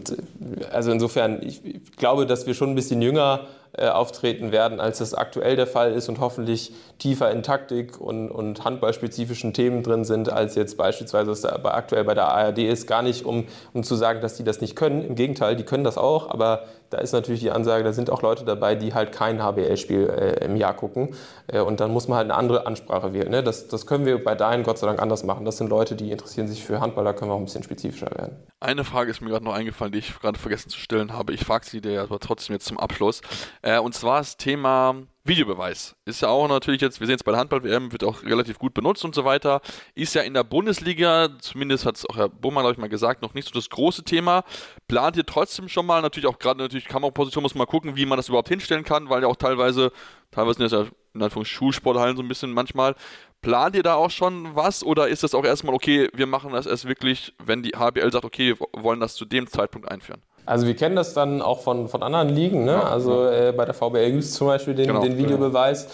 also insofern, ich, ich glaube, dass wir schon ein bisschen jünger äh, auftreten werden, als das aktuell der Fall ist und hoffentlich tiefer in Taktik und, und handballspezifischen Themen drin sind, als jetzt beispielsweise was da aktuell bei der ARD ist. Gar nicht, um, um zu sagen, dass die das nicht können. Im Gegenteil, die können das auch, aber da ist natürlich die Ansage, da sind auch Leute dabei, die halt kein HBL-Spiel äh, im Jahr gucken. Äh, und dann muss man halt eine andere Ansprache wählen. Ne? Das, das können wir bei Dein Gott sei Dank anders machen. Das sind Leute, die interessieren sich für Handball, da können wir auch ein bisschen spezifischer werden. Eine Frage ist mir gerade noch eingefallen, die ich gerade vergessen zu stellen habe. Ich frage sie dir aber trotzdem jetzt zum Abschluss. Äh, und zwar das Thema Videobeweis. Ist ja auch natürlich jetzt, wir sehen es bei der Handball-WM, wird auch relativ gut benutzt und so weiter. Ist ja in der Bundesliga, zumindest hat es auch Herr Buhmann, glaube ich, mal gesagt, noch nicht so das große Thema. Plant ihr trotzdem schon mal, natürlich auch gerade natürlich Kameraposition, muss man mal gucken, wie man das überhaupt hinstellen kann, weil ja auch teilweise, teilweise sind das ja in Anführungszeichen Schulsporthallen so ein bisschen manchmal. Plant ihr da auch schon was oder ist das auch erstmal, okay, wir machen das erst wirklich, wenn die HBL sagt, okay, wir wollen das zu dem Zeitpunkt einführen? Also wir kennen das dann auch von, von anderen Ligen. Ne? Also äh, bei der VBL gibt es zum Beispiel den, genau. den Videobeweis.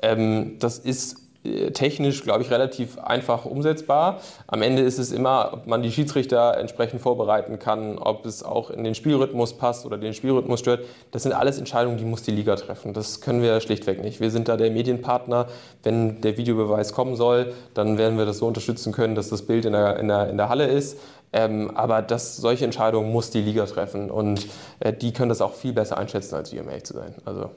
Ähm, das ist äh, technisch, glaube ich, relativ einfach umsetzbar. Am Ende ist es immer, ob man die Schiedsrichter entsprechend vorbereiten kann, ob es auch in den Spielrhythmus passt oder den Spielrhythmus stört. Das sind alles Entscheidungen, die muss die Liga treffen. Das können wir schlichtweg nicht. Wir sind da der Medienpartner. Wenn der Videobeweis kommen soll, dann werden wir das so unterstützen können, dass das Bild in der, in der, in der Halle ist. Ähm, aber das, solche Entscheidungen muss die Liga treffen und äh, die können das auch viel besser einschätzen, als wir, um ehrlich zu sein. Also.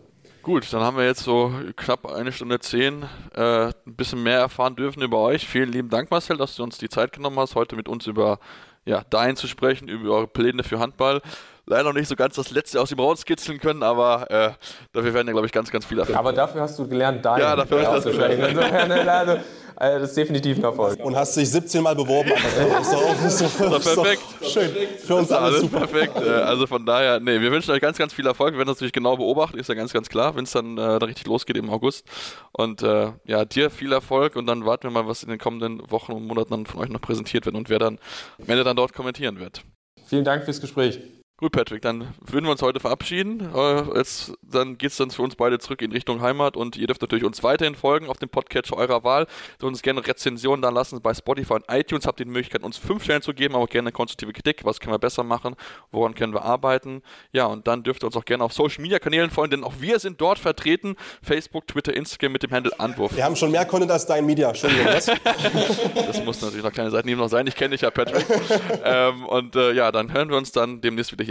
Gut, dann haben wir jetzt so knapp eine Stunde zehn äh, ein bisschen mehr erfahren dürfen über euch. Vielen lieben Dank, Marcel, dass du uns die Zeit genommen hast, heute mit uns über ja, dein zu sprechen, über eure Pläne für Handball leider noch nicht so ganz das Letzte aus ihm rauskitzeln können, aber äh, dafür werden ja, glaube ich, ganz, ganz viele. Aber dafür hast du gelernt, dein Ja, dafür hast du das gelernt. Insofern, also, also, das ist definitiv ein Erfolg. Und hast dich 17 Mal beworben. das ist doch auch so, das ist perfekt. Schön. Für uns alles, alles super. perfekt. Äh, also von daher, nee, wir wünschen euch ganz, ganz viel Erfolg. Wir werden das natürlich genau beobachten, ist ja ganz, ganz klar, wenn es dann äh, da richtig losgeht im August. Und äh, ja, dir viel Erfolg und dann warten wir mal, was in den kommenden Wochen und Monaten dann von euch noch präsentiert wird und wer dann am Ende dann dort kommentieren wird. Vielen Dank fürs Gespräch. Gut, Patrick, dann würden wir uns heute verabschieden. Äh, jetzt, dann geht es dann für uns beide zurück in Richtung Heimat und ihr dürft natürlich uns weiterhin folgen auf dem Podcatcher eurer Wahl. Ihr uns gerne Rezensionen da lassen bei Spotify und iTunes. Habt ihr die Möglichkeit, uns fünf Stellen zu geben, aber auch gerne konstruktive Kritik. Was können wir besser machen? Woran können wir arbeiten? Ja, und dann dürft ihr uns auch gerne auf Social Media Kanälen folgen, denn auch wir sind dort vertreten. Facebook, Twitter, Instagram mit dem Handle Anwurf. Wir haben schon mehr Content als dein Media. Entschuldigung, was? das muss natürlich noch kleine Seiten noch sein. Ich kenne dich ja, Patrick. ähm, und äh, ja, dann hören wir uns dann demnächst wieder hier